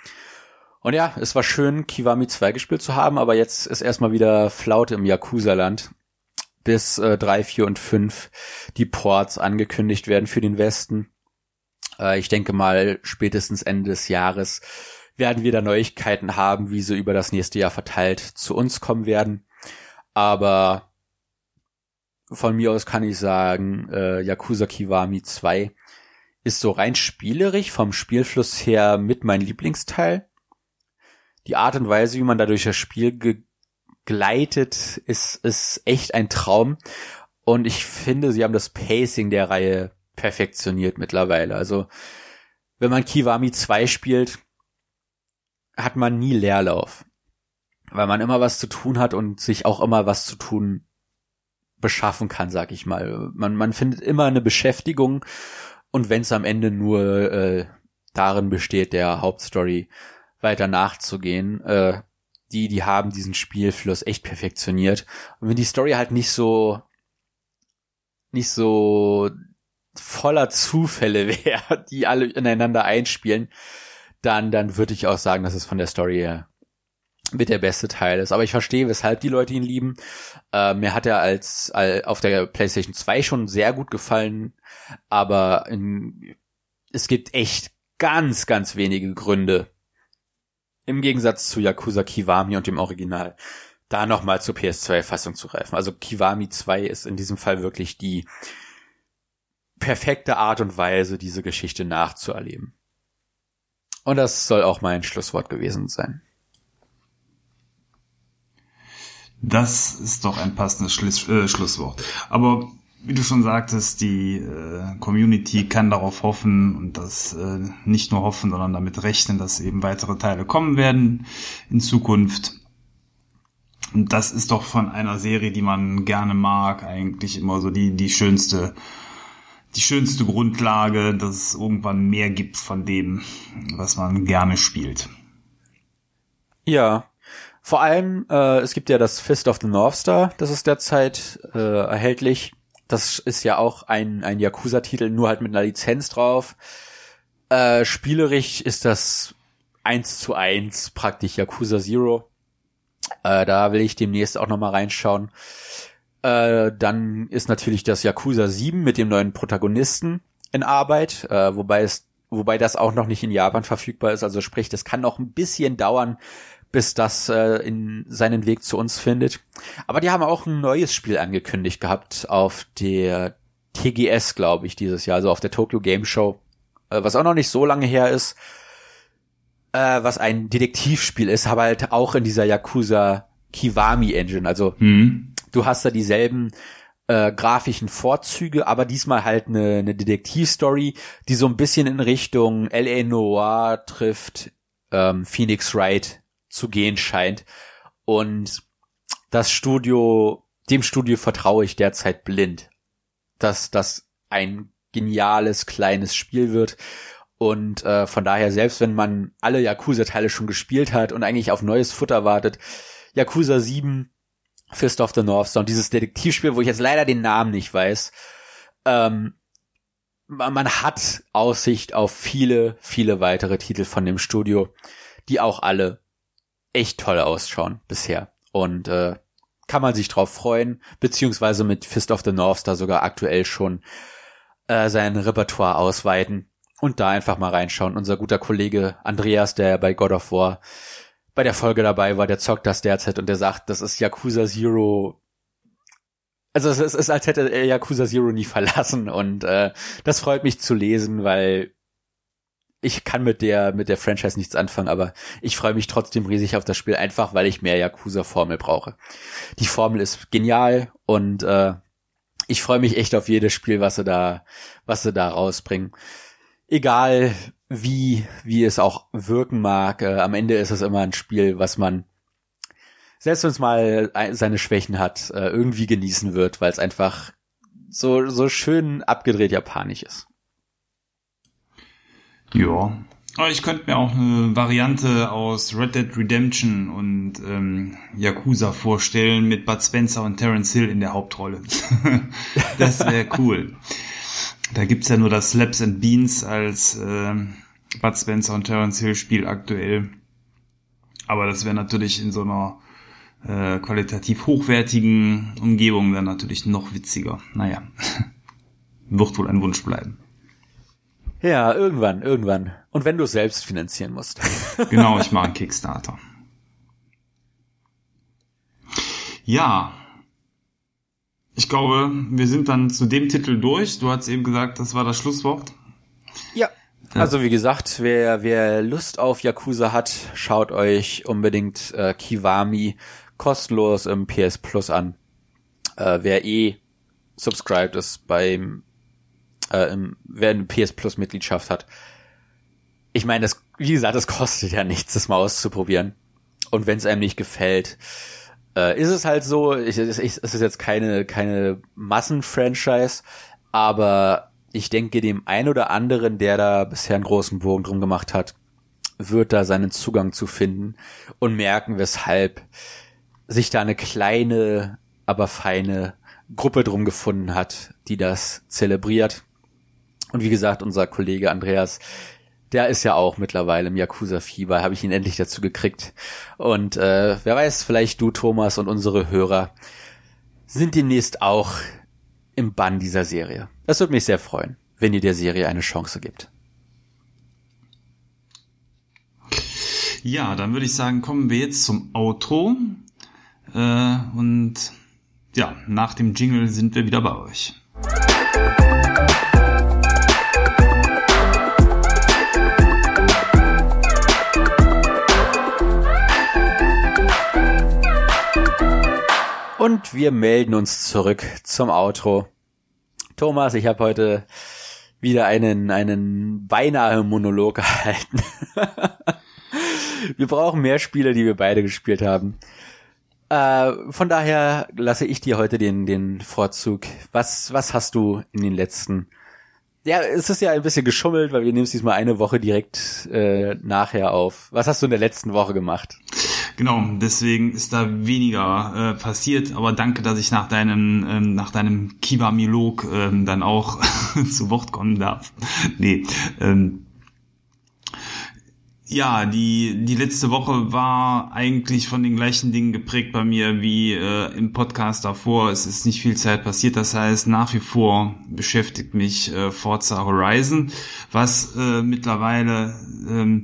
Und ja, es war schön, Kiwami 2 gespielt zu haben, aber jetzt ist erstmal wieder Flaute im Yakuza-Land. Bis äh, 3, 4 und 5 die Ports angekündigt werden für den Westen. Äh, ich denke mal, spätestens Ende des Jahres werden wir da Neuigkeiten haben, wie sie über das nächste Jahr verteilt zu uns kommen werden. Aber von mir aus kann ich sagen, äh, Yakuza Kiwami 2 ist so rein spielerisch vom Spielfluss her mit mein Lieblingsteil. Die Art und Weise, wie man da durch das Spiel gleitet, ist, ist echt ein Traum. Und ich finde, sie haben das Pacing der Reihe perfektioniert mittlerweile. Also, wenn man Kiwami 2 spielt, hat man nie Leerlauf. Weil man immer was zu tun hat und sich auch immer was zu tun beschaffen kann, sag ich mal. Man, man findet immer eine Beschäftigung und wenn es am Ende nur äh, darin besteht, der Hauptstory weiter nachzugehen, äh, die, die haben diesen Spielfluss echt perfektioniert. Und wenn die Story halt nicht so, nicht so voller Zufälle wäre, die alle ineinander einspielen, dann, dann würde ich auch sagen, dass es von der Story her mit der beste Teil ist. Aber ich verstehe, weshalb die Leute ihn lieben. Äh, mir hat er als, als auf der PlayStation 2 schon sehr gut gefallen, aber in, es gibt echt ganz, ganz wenige Gründe, im Gegensatz zu Yakuza Kiwami und dem Original, da nochmal zur PS2-Fassung zu greifen. Also Kiwami 2 ist in diesem Fall wirklich die perfekte Art und Weise, diese Geschichte nachzuerleben. Und das soll auch mein Schlusswort gewesen sein. Das ist doch ein passendes Schluss, äh, Schlusswort. Aber wie du schon sagtest, die äh, Community kann darauf hoffen und das äh, nicht nur hoffen, sondern damit rechnen, dass eben weitere Teile kommen werden in Zukunft. Und das ist doch von einer Serie, die man gerne mag, eigentlich immer so die, die schönste die schönste Grundlage, dass es irgendwann mehr gibt von dem, was man gerne spielt. Ja, vor allem, äh, es gibt ja das Fist of the North Star, das ist derzeit äh, erhältlich Das ist ja auch ein, ein Yakuza-Titel, nur halt mit einer Lizenz drauf. Äh, spielerisch ist das eins zu eins praktisch Yakuza Zero. Äh, da will ich demnächst auch nochmal reinschauen. Äh, dann ist natürlich das Yakuza 7 mit dem neuen Protagonisten in Arbeit, äh, wobei es, wobei das auch noch nicht in Japan verfügbar ist. Also sprich, das kann noch ein bisschen dauern, bis das äh, in seinen Weg zu uns findet. Aber die haben auch ein neues Spiel angekündigt gehabt auf der TGS, glaube ich, dieses Jahr, also auf der Tokyo Game Show, äh, was auch noch nicht so lange her ist äh, was ein Detektivspiel ist, aber halt auch in dieser Yakuza Kiwami Engine. Also mhm. Du hast da dieselben äh, grafischen Vorzüge, aber diesmal halt eine, eine Detektivstory, die so ein bisschen in Richtung L.A. Noir trifft, ähm, Phoenix Wright zu gehen scheint. Und das Studio, dem Studio vertraue ich derzeit blind, dass das ein geniales kleines Spiel wird und äh, von daher, selbst wenn man alle Yakuza-Teile schon gespielt hat und eigentlich auf neues Futter wartet, Yakuza 7, Fist of the North Star und dieses Detektivspiel, wo ich jetzt leider den Namen nicht weiß, ähm, man hat Aussicht auf viele, viele weitere Titel von dem Studio, die auch alle echt toll ausschauen bisher. Und äh, kann man sich drauf freuen, beziehungsweise mit Fist of the North Star sogar aktuell schon äh, sein Repertoire ausweiten und da einfach mal reinschauen. Unser guter Kollege Andreas, der bei God of War bei der Folge dabei war, der zockt das derzeit und der sagt, das ist Yakuza Zero. Also es ist, als hätte er Yakuza Zero nie verlassen und äh, das freut mich zu lesen, weil ich kann mit der mit der Franchise nichts anfangen, aber ich freue mich trotzdem riesig auf das Spiel, einfach weil ich mehr Yakuza Formel brauche. Die Formel ist genial und äh, ich freue mich echt auf jedes Spiel, was sie da was sie da rausbringen egal wie, wie es auch wirken mag, äh, am Ende ist es immer ein Spiel, was man, selbst wenn es mal seine Schwächen hat, äh, irgendwie genießen wird, weil es einfach so, so schön abgedreht japanisch ist. Ja. Aber ich könnte mir auch eine Variante aus Red Dead Redemption und ähm, Yakuza vorstellen mit Bud Spencer und Terence Hill in der Hauptrolle. das wäre cool. Da gibt's ja nur das Slaps and Beans als äh, Bud Spencer und Terence Hill Spiel aktuell. Aber das wäre natürlich in so einer äh, qualitativ hochwertigen Umgebung dann natürlich noch witziger. Naja, wird wohl ein Wunsch bleiben. Ja, irgendwann, irgendwann. Und wenn du es selbst finanzieren musst. genau, ich mache einen Kickstarter. Ja, ich glaube, wir sind dann zu dem Titel durch. Du hast eben gesagt, das war das Schlusswort. Ja. Also wie gesagt, wer, wer Lust auf Yakuza hat, schaut euch unbedingt äh, Kiwami kostenlos im PS Plus an. Äh, wer eh subscribed ist beim äh, im, wer eine PS Plus Mitgliedschaft hat. Ich meine, das, wie gesagt, das kostet ja nichts, das mal auszuprobieren. Und wenn es einem nicht gefällt, äh, ist es halt so, ich, ich, es ist jetzt keine, keine Massenfranchise, aber ich denke, dem ein oder anderen, der da bisher einen großen Bogen drum gemacht hat, wird da seinen Zugang zu finden und merken, weshalb sich da eine kleine, aber feine Gruppe drum gefunden hat, die das zelebriert. Und wie gesagt, unser Kollege Andreas, der ist ja auch mittlerweile im Yakuza-Fieber, habe ich ihn endlich dazu gekriegt. Und äh, wer weiß, vielleicht du, Thomas, und unsere Hörer sind demnächst auch im Bann dieser Serie. Das würde mich sehr freuen, wenn ihr der Serie eine Chance gibt. Ja, dann würde ich sagen, kommen wir jetzt zum Outro. Äh, und ja, nach dem Jingle sind wir wieder bei euch. Und wir melden uns zurück zum Outro. Thomas, ich habe heute wieder einen, einen beinahe Monolog gehalten. wir brauchen mehr Spiele, die wir beide gespielt haben. Äh, von daher lasse ich dir heute den, den Vorzug. Was, was hast du in den letzten ja, es ist ja ein bisschen geschummelt, weil wir nehmen es diesmal eine Woche direkt äh, nachher auf. Was hast du in der letzten Woche gemacht? Genau, deswegen ist da weniger äh, passiert, aber danke, dass ich nach deinem, ähm, nach deinem Kiba-Milog ähm, dann auch zu Wort kommen darf. nee, ähm, ja, die, die letzte Woche war eigentlich von den gleichen Dingen geprägt bei mir wie äh, im Podcast davor. Es ist nicht viel Zeit passiert. Das heißt, nach wie vor beschäftigt mich äh, Forza Horizon, was äh, mittlerweile ähm,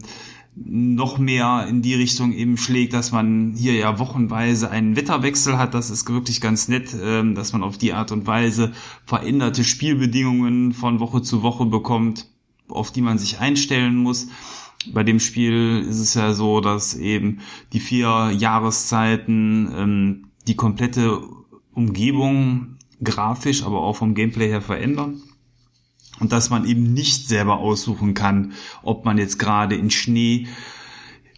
noch mehr in die Richtung eben schlägt, dass man hier ja wochenweise einen Wetterwechsel hat. Das ist wirklich ganz nett, ähm, dass man auf die Art und Weise veränderte Spielbedingungen von Woche zu Woche bekommt, auf die man sich einstellen muss bei dem Spiel ist es ja so, dass eben die vier Jahreszeiten ähm, die komplette Umgebung grafisch, aber auch vom Gameplay her verändern. Und dass man eben nicht selber aussuchen kann, ob man jetzt gerade in Schnee,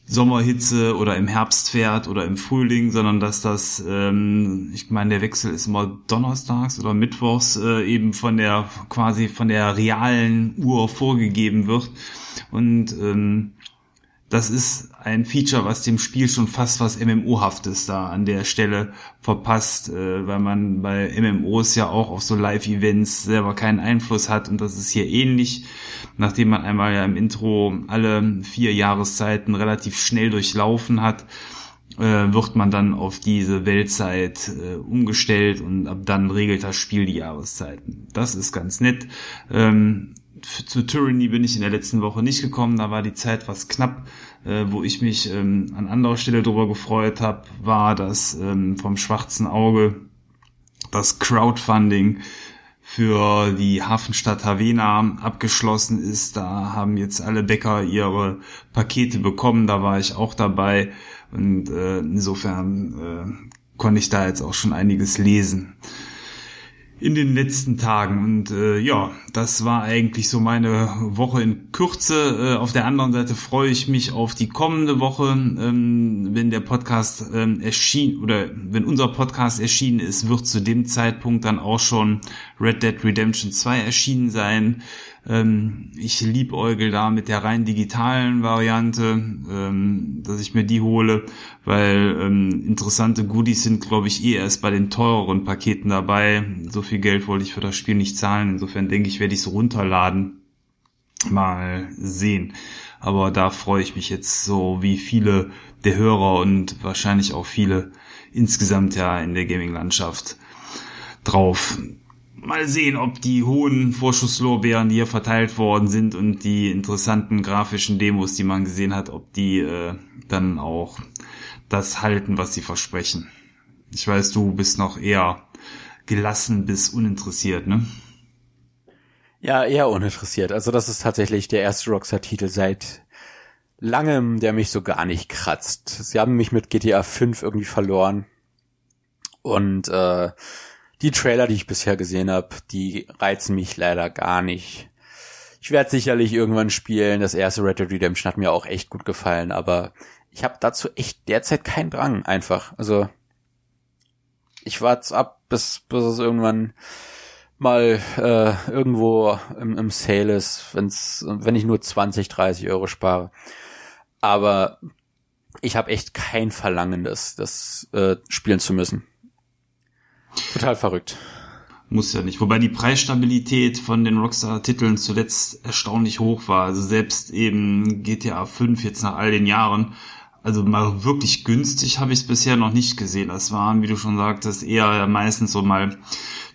Sommerhitze oder im Herbst fährt oder im Frühling, sondern dass das, ähm, ich meine, der Wechsel ist immer donnerstags oder mittwochs äh, eben von der quasi von der realen Uhr vorgegeben wird. Und ähm, das ist ein Feature, was dem Spiel schon fast was MMO-haftes da an der Stelle verpasst, äh, weil man bei MMOs ja auch auf so Live-Events selber keinen Einfluss hat und das ist hier ähnlich. Nachdem man einmal ja im Intro alle vier Jahreszeiten relativ schnell durchlaufen hat, äh, wird man dann auf diese Weltzeit äh, umgestellt und ab dann regelt das Spiel die Jahreszeiten. Das ist ganz nett. Ähm, zu Tyranny bin ich in der letzten Woche nicht gekommen, da war die Zeit was knapp. Äh, wo ich mich ähm, an anderer Stelle drüber gefreut habe, war, dass ähm, vom schwarzen Auge das Crowdfunding für die Hafenstadt Havena abgeschlossen ist. Da haben jetzt alle Bäcker ihre Pakete bekommen, da war ich auch dabei und äh, insofern äh, konnte ich da jetzt auch schon einiges lesen in den letzten Tagen. Und äh, ja, das war eigentlich so meine Woche in Kürze. Äh, auf der anderen Seite freue ich mich auf die kommende Woche, ähm, wenn der Podcast ähm, erschien oder wenn unser Podcast erschienen ist, wird zu dem Zeitpunkt dann auch schon Red Dead Redemption 2 erschienen sein. Ähm, ich liebäugel da mit der rein digitalen Variante, ähm, dass ich mir die hole, weil ähm, interessante Goodies sind, glaube ich, eh erst bei den teureren Paketen dabei. So viel Geld wollte ich für das Spiel nicht zahlen. Insofern denke ich, werde ich es runterladen. Mal sehen. Aber da freue ich mich jetzt so wie viele der Hörer und wahrscheinlich auch viele insgesamt ja in der Gaming-Landschaft drauf mal sehen, ob die hohen Vorschusslorbeeren, die hier verteilt worden sind und die interessanten grafischen Demos, die man gesehen hat, ob die äh, dann auch das halten, was sie versprechen. Ich weiß, du bist noch eher gelassen bis uninteressiert, ne? Ja, eher uninteressiert. Also das ist tatsächlich der erste Rockstar-Titel seit langem, der mich so gar nicht kratzt. Sie haben mich mit GTA 5 irgendwie verloren. Und äh, die Trailer, die ich bisher gesehen habe, die reizen mich leider gar nicht. Ich werde sicherlich irgendwann spielen. Das erste Red Dead Redemption hat mir auch echt gut gefallen, aber ich habe dazu echt derzeit keinen Drang einfach. Also ich warte ab, bis, bis es irgendwann mal äh, irgendwo im, im Sale ist, wenn's, wenn ich nur 20, 30 Euro spare. Aber ich habe echt kein Verlangen, das, das äh, spielen zu müssen. Total verrückt. Muss ja nicht. Wobei die Preisstabilität von den Rockstar-Titeln zuletzt erstaunlich hoch war. Also selbst eben GTA 5 jetzt nach all den Jahren. Also mal wirklich günstig habe ich es bisher noch nicht gesehen. Das waren, wie du schon sagtest, eher meistens so mal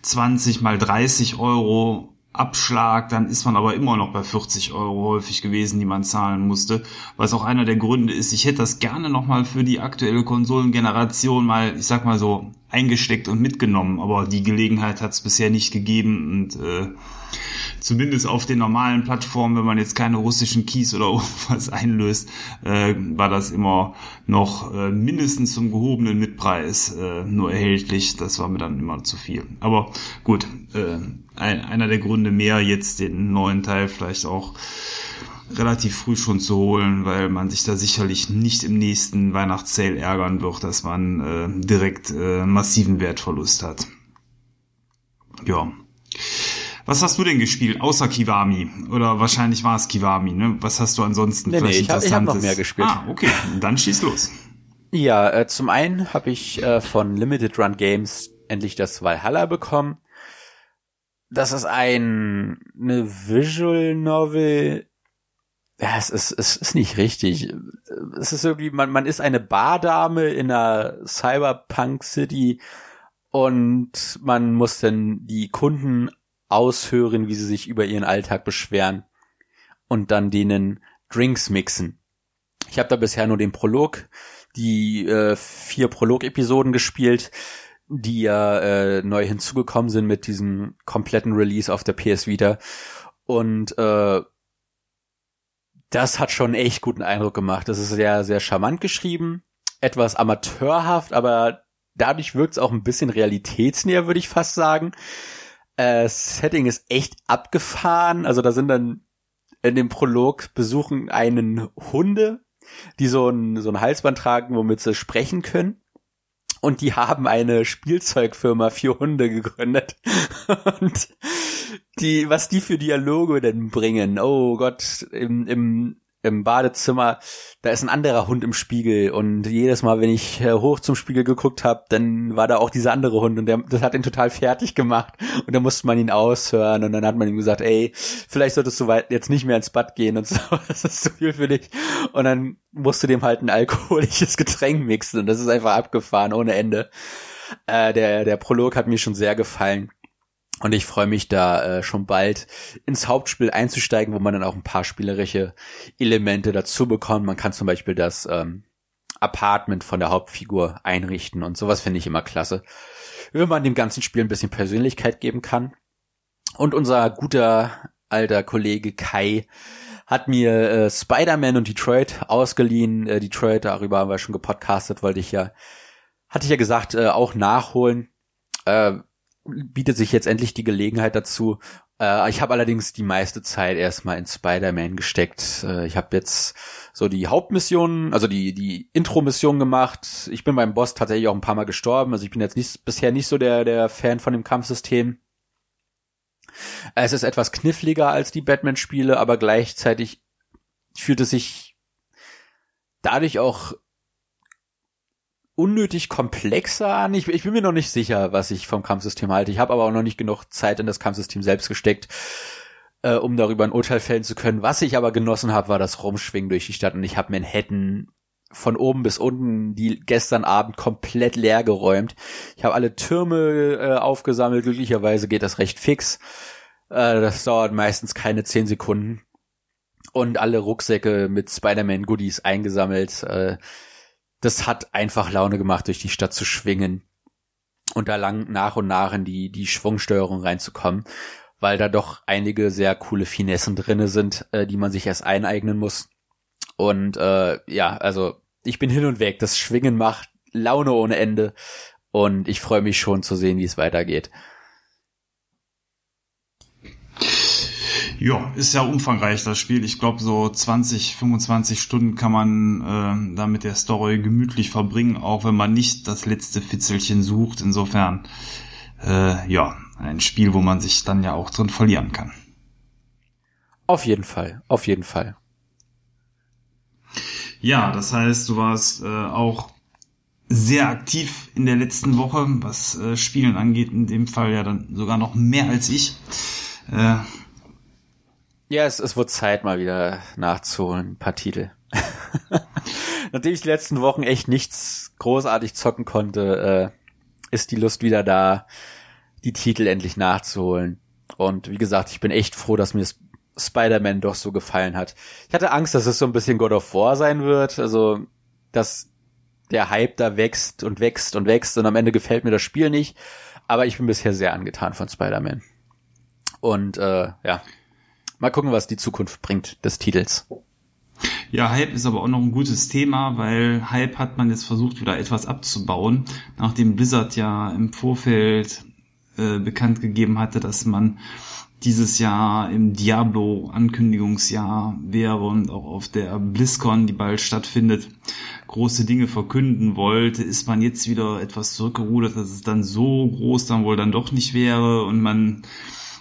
20 mal 30 Euro Abschlag, dann ist man aber immer noch bei 40 Euro häufig gewesen, die man zahlen musste. Was auch einer der Gründe ist, ich hätte das gerne nochmal für die aktuelle Konsolengeneration mal, ich sag mal so, eingesteckt und mitgenommen, aber die Gelegenheit hat es bisher nicht gegeben und äh, zumindest auf den normalen Plattformen, wenn man jetzt keine russischen Keys oder was einlöst, äh, war das immer noch äh, mindestens zum gehobenen Mitpreis äh, nur erhältlich. Das war mir dann immer zu viel. Aber gut, äh, ein, einer der Gründe mehr, jetzt den neuen Teil vielleicht auch relativ früh schon zu holen, weil man sich da sicherlich nicht im nächsten Weihnachtssale ärgern wird, dass man äh, direkt äh, massiven Wertverlust hat. Ja. Was hast du denn gespielt, außer Kiwami? Oder wahrscheinlich war es Kiwami, ne? Was hast du ansonsten nee, vielleicht nee, ich Interessantes? Hab, ich habe noch mehr gespielt. Ah, okay, dann schieß los. Ja, äh, zum einen habe ich äh, von Limited Run Games endlich das Valhalla bekommen. Das ist ein eine Visual Novel. Ja, es ist, es ist nicht richtig. Es ist irgendwie, man, man ist eine Bardame in einer Cyberpunk City und man muss dann die Kunden aushören, wie sie sich über ihren Alltag beschweren und dann denen Drinks mixen. Ich habe da bisher nur den Prolog, die äh, vier Prolog-Episoden gespielt, die ja äh, neu hinzugekommen sind mit diesem kompletten Release auf der PS Vita. Und äh, das hat schon echt guten Eindruck gemacht. Das ist sehr, sehr charmant geschrieben, etwas amateurhaft, aber dadurch wirkt es auch ein bisschen realitätsnäher, würde ich fast sagen. Äh, Setting ist echt abgefahren. Also da sind dann in dem Prolog besuchen einen Hunde, die so ein, so ein Halsband tragen, womit sie sprechen können. Und die haben eine Spielzeugfirma für Hunde gegründet. Und die, was die für Dialoge denn bringen, oh Gott, im, im im Badezimmer, da ist ein anderer Hund im Spiegel und jedes Mal, wenn ich äh, hoch zum Spiegel geguckt habe, dann war da auch dieser andere Hund und der, das hat ihn total fertig gemacht und da musste man ihn aushören und dann hat man ihm gesagt, ey, vielleicht solltest du jetzt nicht mehr ins Bad gehen und so, das ist zu viel für dich und dann musst du dem halt ein alkoholisches Getränk mixen und das ist einfach abgefahren ohne Ende. Äh, der, der Prolog hat mir schon sehr gefallen. Und ich freue mich da äh, schon bald ins Hauptspiel einzusteigen, wo man dann auch ein paar spielerische Elemente dazu bekommt. Man kann zum Beispiel das ähm, Apartment von der Hauptfigur einrichten und sowas finde ich immer klasse. Wenn man dem ganzen Spiel ein bisschen Persönlichkeit geben kann. Und unser guter alter Kollege Kai hat mir äh, Spider-Man und Detroit ausgeliehen. Äh, Detroit, darüber haben wir schon gepodcastet, wollte ich ja, hatte ich ja gesagt, äh, auch nachholen. Äh, bietet sich jetzt endlich die Gelegenheit dazu. Äh, ich habe allerdings die meiste Zeit erstmal in Spider-Man gesteckt. Äh, ich habe jetzt so die Hauptmissionen, also die die Intro-Mission gemacht. Ich bin beim Boss tatsächlich auch ein paar Mal gestorben. Also ich bin jetzt nicht, bisher nicht so der der Fan von dem Kampfsystem. Es ist etwas kniffliger als die Batman-Spiele, aber gleichzeitig fühlt es sich dadurch auch unnötig komplexer an. Ich, ich bin mir noch nicht sicher, was ich vom Kampfsystem halte. Ich habe aber auch noch nicht genug Zeit in das Kampfsystem selbst gesteckt, äh, um darüber ein Urteil fällen zu können. Was ich aber genossen habe, war das Rumschwingen durch die Stadt und ich habe Manhattan von oben bis unten die gestern Abend komplett leer geräumt. Ich habe alle Türme äh, aufgesammelt. Glücklicherweise geht das recht fix. Äh, das dauert meistens keine zehn Sekunden. Und alle Rucksäcke mit Spider-Man-Goodies eingesammelt. Äh, das hat einfach Laune gemacht, durch die Stadt zu schwingen und da lang nach und nach in die, die Schwungsteuerung reinzukommen, weil da doch einige sehr coole Finessen drinne sind, äh, die man sich erst eineignen muss. Und äh, ja, also ich bin hin und weg. Das Schwingen macht Laune ohne Ende und ich freue mich schon zu sehen, wie es weitergeht. Ja, ist ja umfangreich das Spiel. Ich glaube, so 20, 25 Stunden kann man äh, da mit der Story gemütlich verbringen, auch wenn man nicht das letzte Fitzelchen sucht. Insofern, äh, ja, ein Spiel, wo man sich dann ja auch drin verlieren kann. Auf jeden Fall, auf jeden Fall. Ja, das heißt, du warst äh, auch sehr aktiv in der letzten Woche, was äh, Spielen angeht, in dem Fall ja dann sogar noch mehr als ich. Äh, ja, es, es wird Zeit, mal wieder nachzuholen, ein paar Titel. Nachdem ich die letzten Wochen echt nichts großartig zocken konnte, äh, ist die Lust wieder da, die Titel endlich nachzuholen. Und wie gesagt, ich bin echt froh, dass mir Spider-Man doch so gefallen hat. Ich hatte Angst, dass es so ein bisschen God of War sein wird, also dass der Hype da wächst und wächst und wächst und am Ende gefällt mir das Spiel nicht. Aber ich bin bisher sehr angetan von Spider-Man. Und äh, ja, Mal gucken, was die Zukunft bringt des Titels. Ja, Hype ist aber auch noch ein gutes Thema, weil Hype hat man jetzt versucht, wieder etwas abzubauen, nachdem Blizzard ja im Vorfeld äh, bekannt gegeben hatte, dass man dieses Jahr im Diablo-Ankündigungsjahr wäre und auch auf der BlizzCon, die bald stattfindet, große Dinge verkünden wollte, ist man jetzt wieder etwas zurückgerudert, dass es dann so groß dann wohl dann doch nicht wäre und man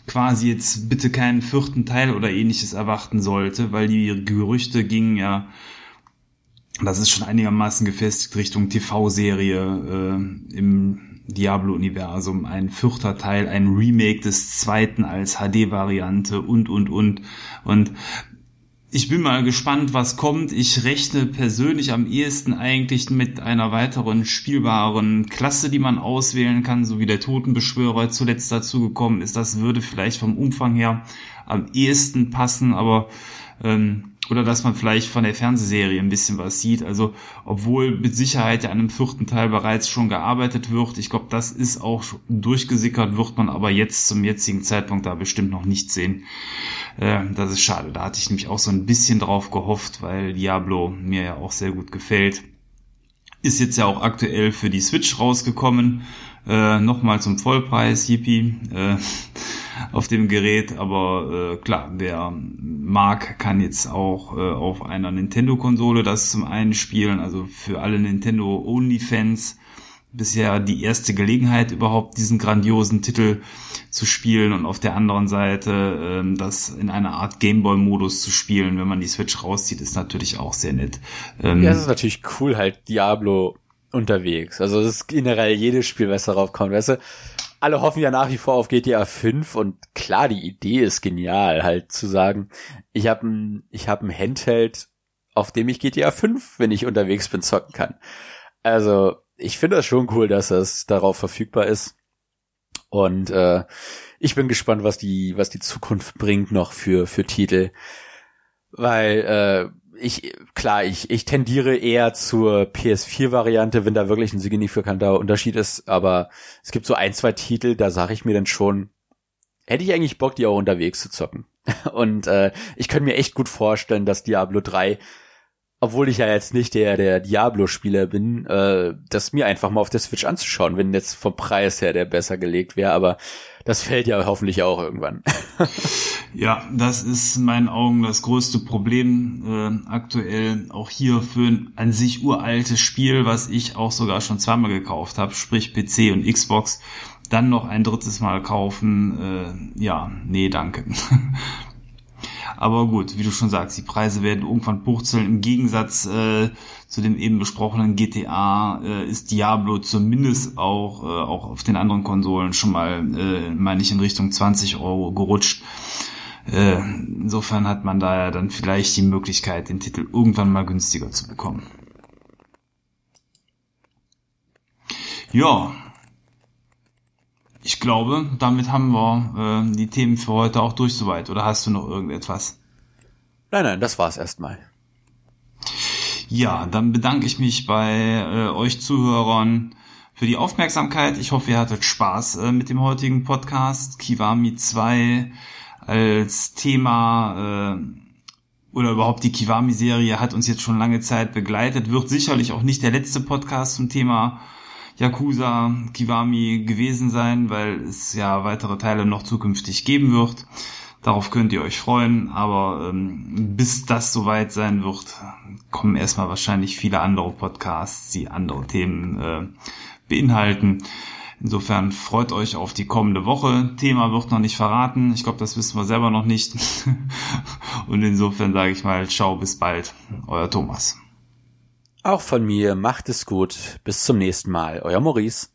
quasi jetzt bitte keinen vierten Teil oder ähnliches erwarten sollte, weil die Gerüchte gingen ja das ist schon einigermaßen gefestigt Richtung TV-Serie äh, im Diablo-Universum. Ein vierter Teil, ein Remake des zweiten als HD-Variante und, und, und. Und ich bin mal gespannt, was kommt. Ich rechne persönlich am ehesten eigentlich mit einer weiteren spielbaren Klasse, die man auswählen kann, so wie der Totenbeschwörer zuletzt dazugekommen ist. Das würde vielleicht vom Umfang her am ehesten passen, aber ähm, oder dass man vielleicht von der Fernsehserie ein bisschen was sieht. Also obwohl mit Sicherheit ja an einem vierten Teil bereits schon gearbeitet wird, ich glaube, das ist auch durchgesickert, wird man aber jetzt zum jetzigen Zeitpunkt da bestimmt noch nicht sehen. Das ist schade. Da hatte ich nämlich auch so ein bisschen drauf gehofft, weil Diablo mir ja auch sehr gut gefällt. Ist jetzt ja auch aktuell für die Switch rausgekommen. Äh, Nochmal zum Vollpreis, Yippie. Äh, auf dem Gerät, aber äh, klar, wer mag, kann jetzt auch äh, auf einer Nintendo-Konsole das zum einen spielen, also für alle Nintendo-Only-Fans bisher die erste Gelegenheit überhaupt diesen grandiosen Titel zu spielen und auf der anderen Seite ähm, das in einer Art Gameboy-Modus zu spielen, wenn man die Switch rauszieht, ist natürlich auch sehr nett. Ähm, ja, es ist natürlich cool, halt Diablo unterwegs. Also das ist generell jedes Spiel, was darauf kommt, weißt du? alle hoffen ja nach wie vor auf GTA 5 und klar, die Idee ist genial, halt zu sagen, ich habe ein, ich habe ein Handheld, auf dem ich GTA 5, wenn ich unterwegs bin, zocken kann. Also, ich finde das schon cool, dass das darauf verfügbar ist. Und äh, ich bin gespannt, was die, was die Zukunft bringt noch für, für Titel. Weil äh, ich, klar, ich, ich tendiere eher zur PS4-Variante, wenn da wirklich ein signifikanter Unterschied ist, aber es gibt so ein, zwei Titel, da sage ich mir dann schon, hätte ich eigentlich Bock, die auch unterwegs zu zocken. Und äh, ich könnte mir echt gut vorstellen, dass Diablo 3 obwohl ich ja jetzt nicht der der Diablo-Spieler bin, äh, das mir einfach mal auf der Switch anzuschauen, wenn jetzt vom Preis her der besser gelegt wäre, aber das fällt ja hoffentlich auch irgendwann. ja, das ist in meinen Augen das größte Problem äh, aktuell, auch hier für ein an sich uraltes Spiel, was ich auch sogar schon zweimal gekauft habe, sprich PC und Xbox, dann noch ein drittes Mal kaufen, äh, ja, nee, danke. Aber gut, wie du schon sagst, die Preise werden irgendwann purzeln. Im Gegensatz äh, zu dem eben besprochenen GTA äh, ist Diablo zumindest auch, äh, auch auf den anderen Konsolen schon mal, äh, meine ich, in Richtung 20 Euro gerutscht. Äh, insofern hat man da ja dann vielleicht die Möglichkeit, den Titel irgendwann mal günstiger zu bekommen. Ja, ich glaube, damit haben wir äh, die Themen für heute auch durch soweit. Oder hast du noch irgendetwas? Nein, nein, das war's erstmal. Ja, dann bedanke ich mich bei äh, euch Zuhörern für die Aufmerksamkeit. Ich hoffe, ihr hattet Spaß äh, mit dem heutigen Podcast. Kiwami 2 als Thema äh, oder überhaupt die Kiwami-Serie hat uns jetzt schon lange Zeit begleitet. Wird sicherlich auch nicht der letzte Podcast zum Thema Yakuza Kiwami gewesen sein, weil es ja weitere Teile noch zukünftig geben wird. Darauf könnt ihr euch freuen, aber ähm, bis das soweit sein wird, kommen erstmal wahrscheinlich viele andere Podcasts, die andere Themen äh, beinhalten. Insofern freut euch auf die kommende Woche. Thema wird noch nicht verraten. Ich glaube, das wissen wir selber noch nicht. Und insofern sage ich mal, ciao, bis bald. Euer Thomas. Auch von mir macht es gut. Bis zum nächsten Mal. Euer Maurice.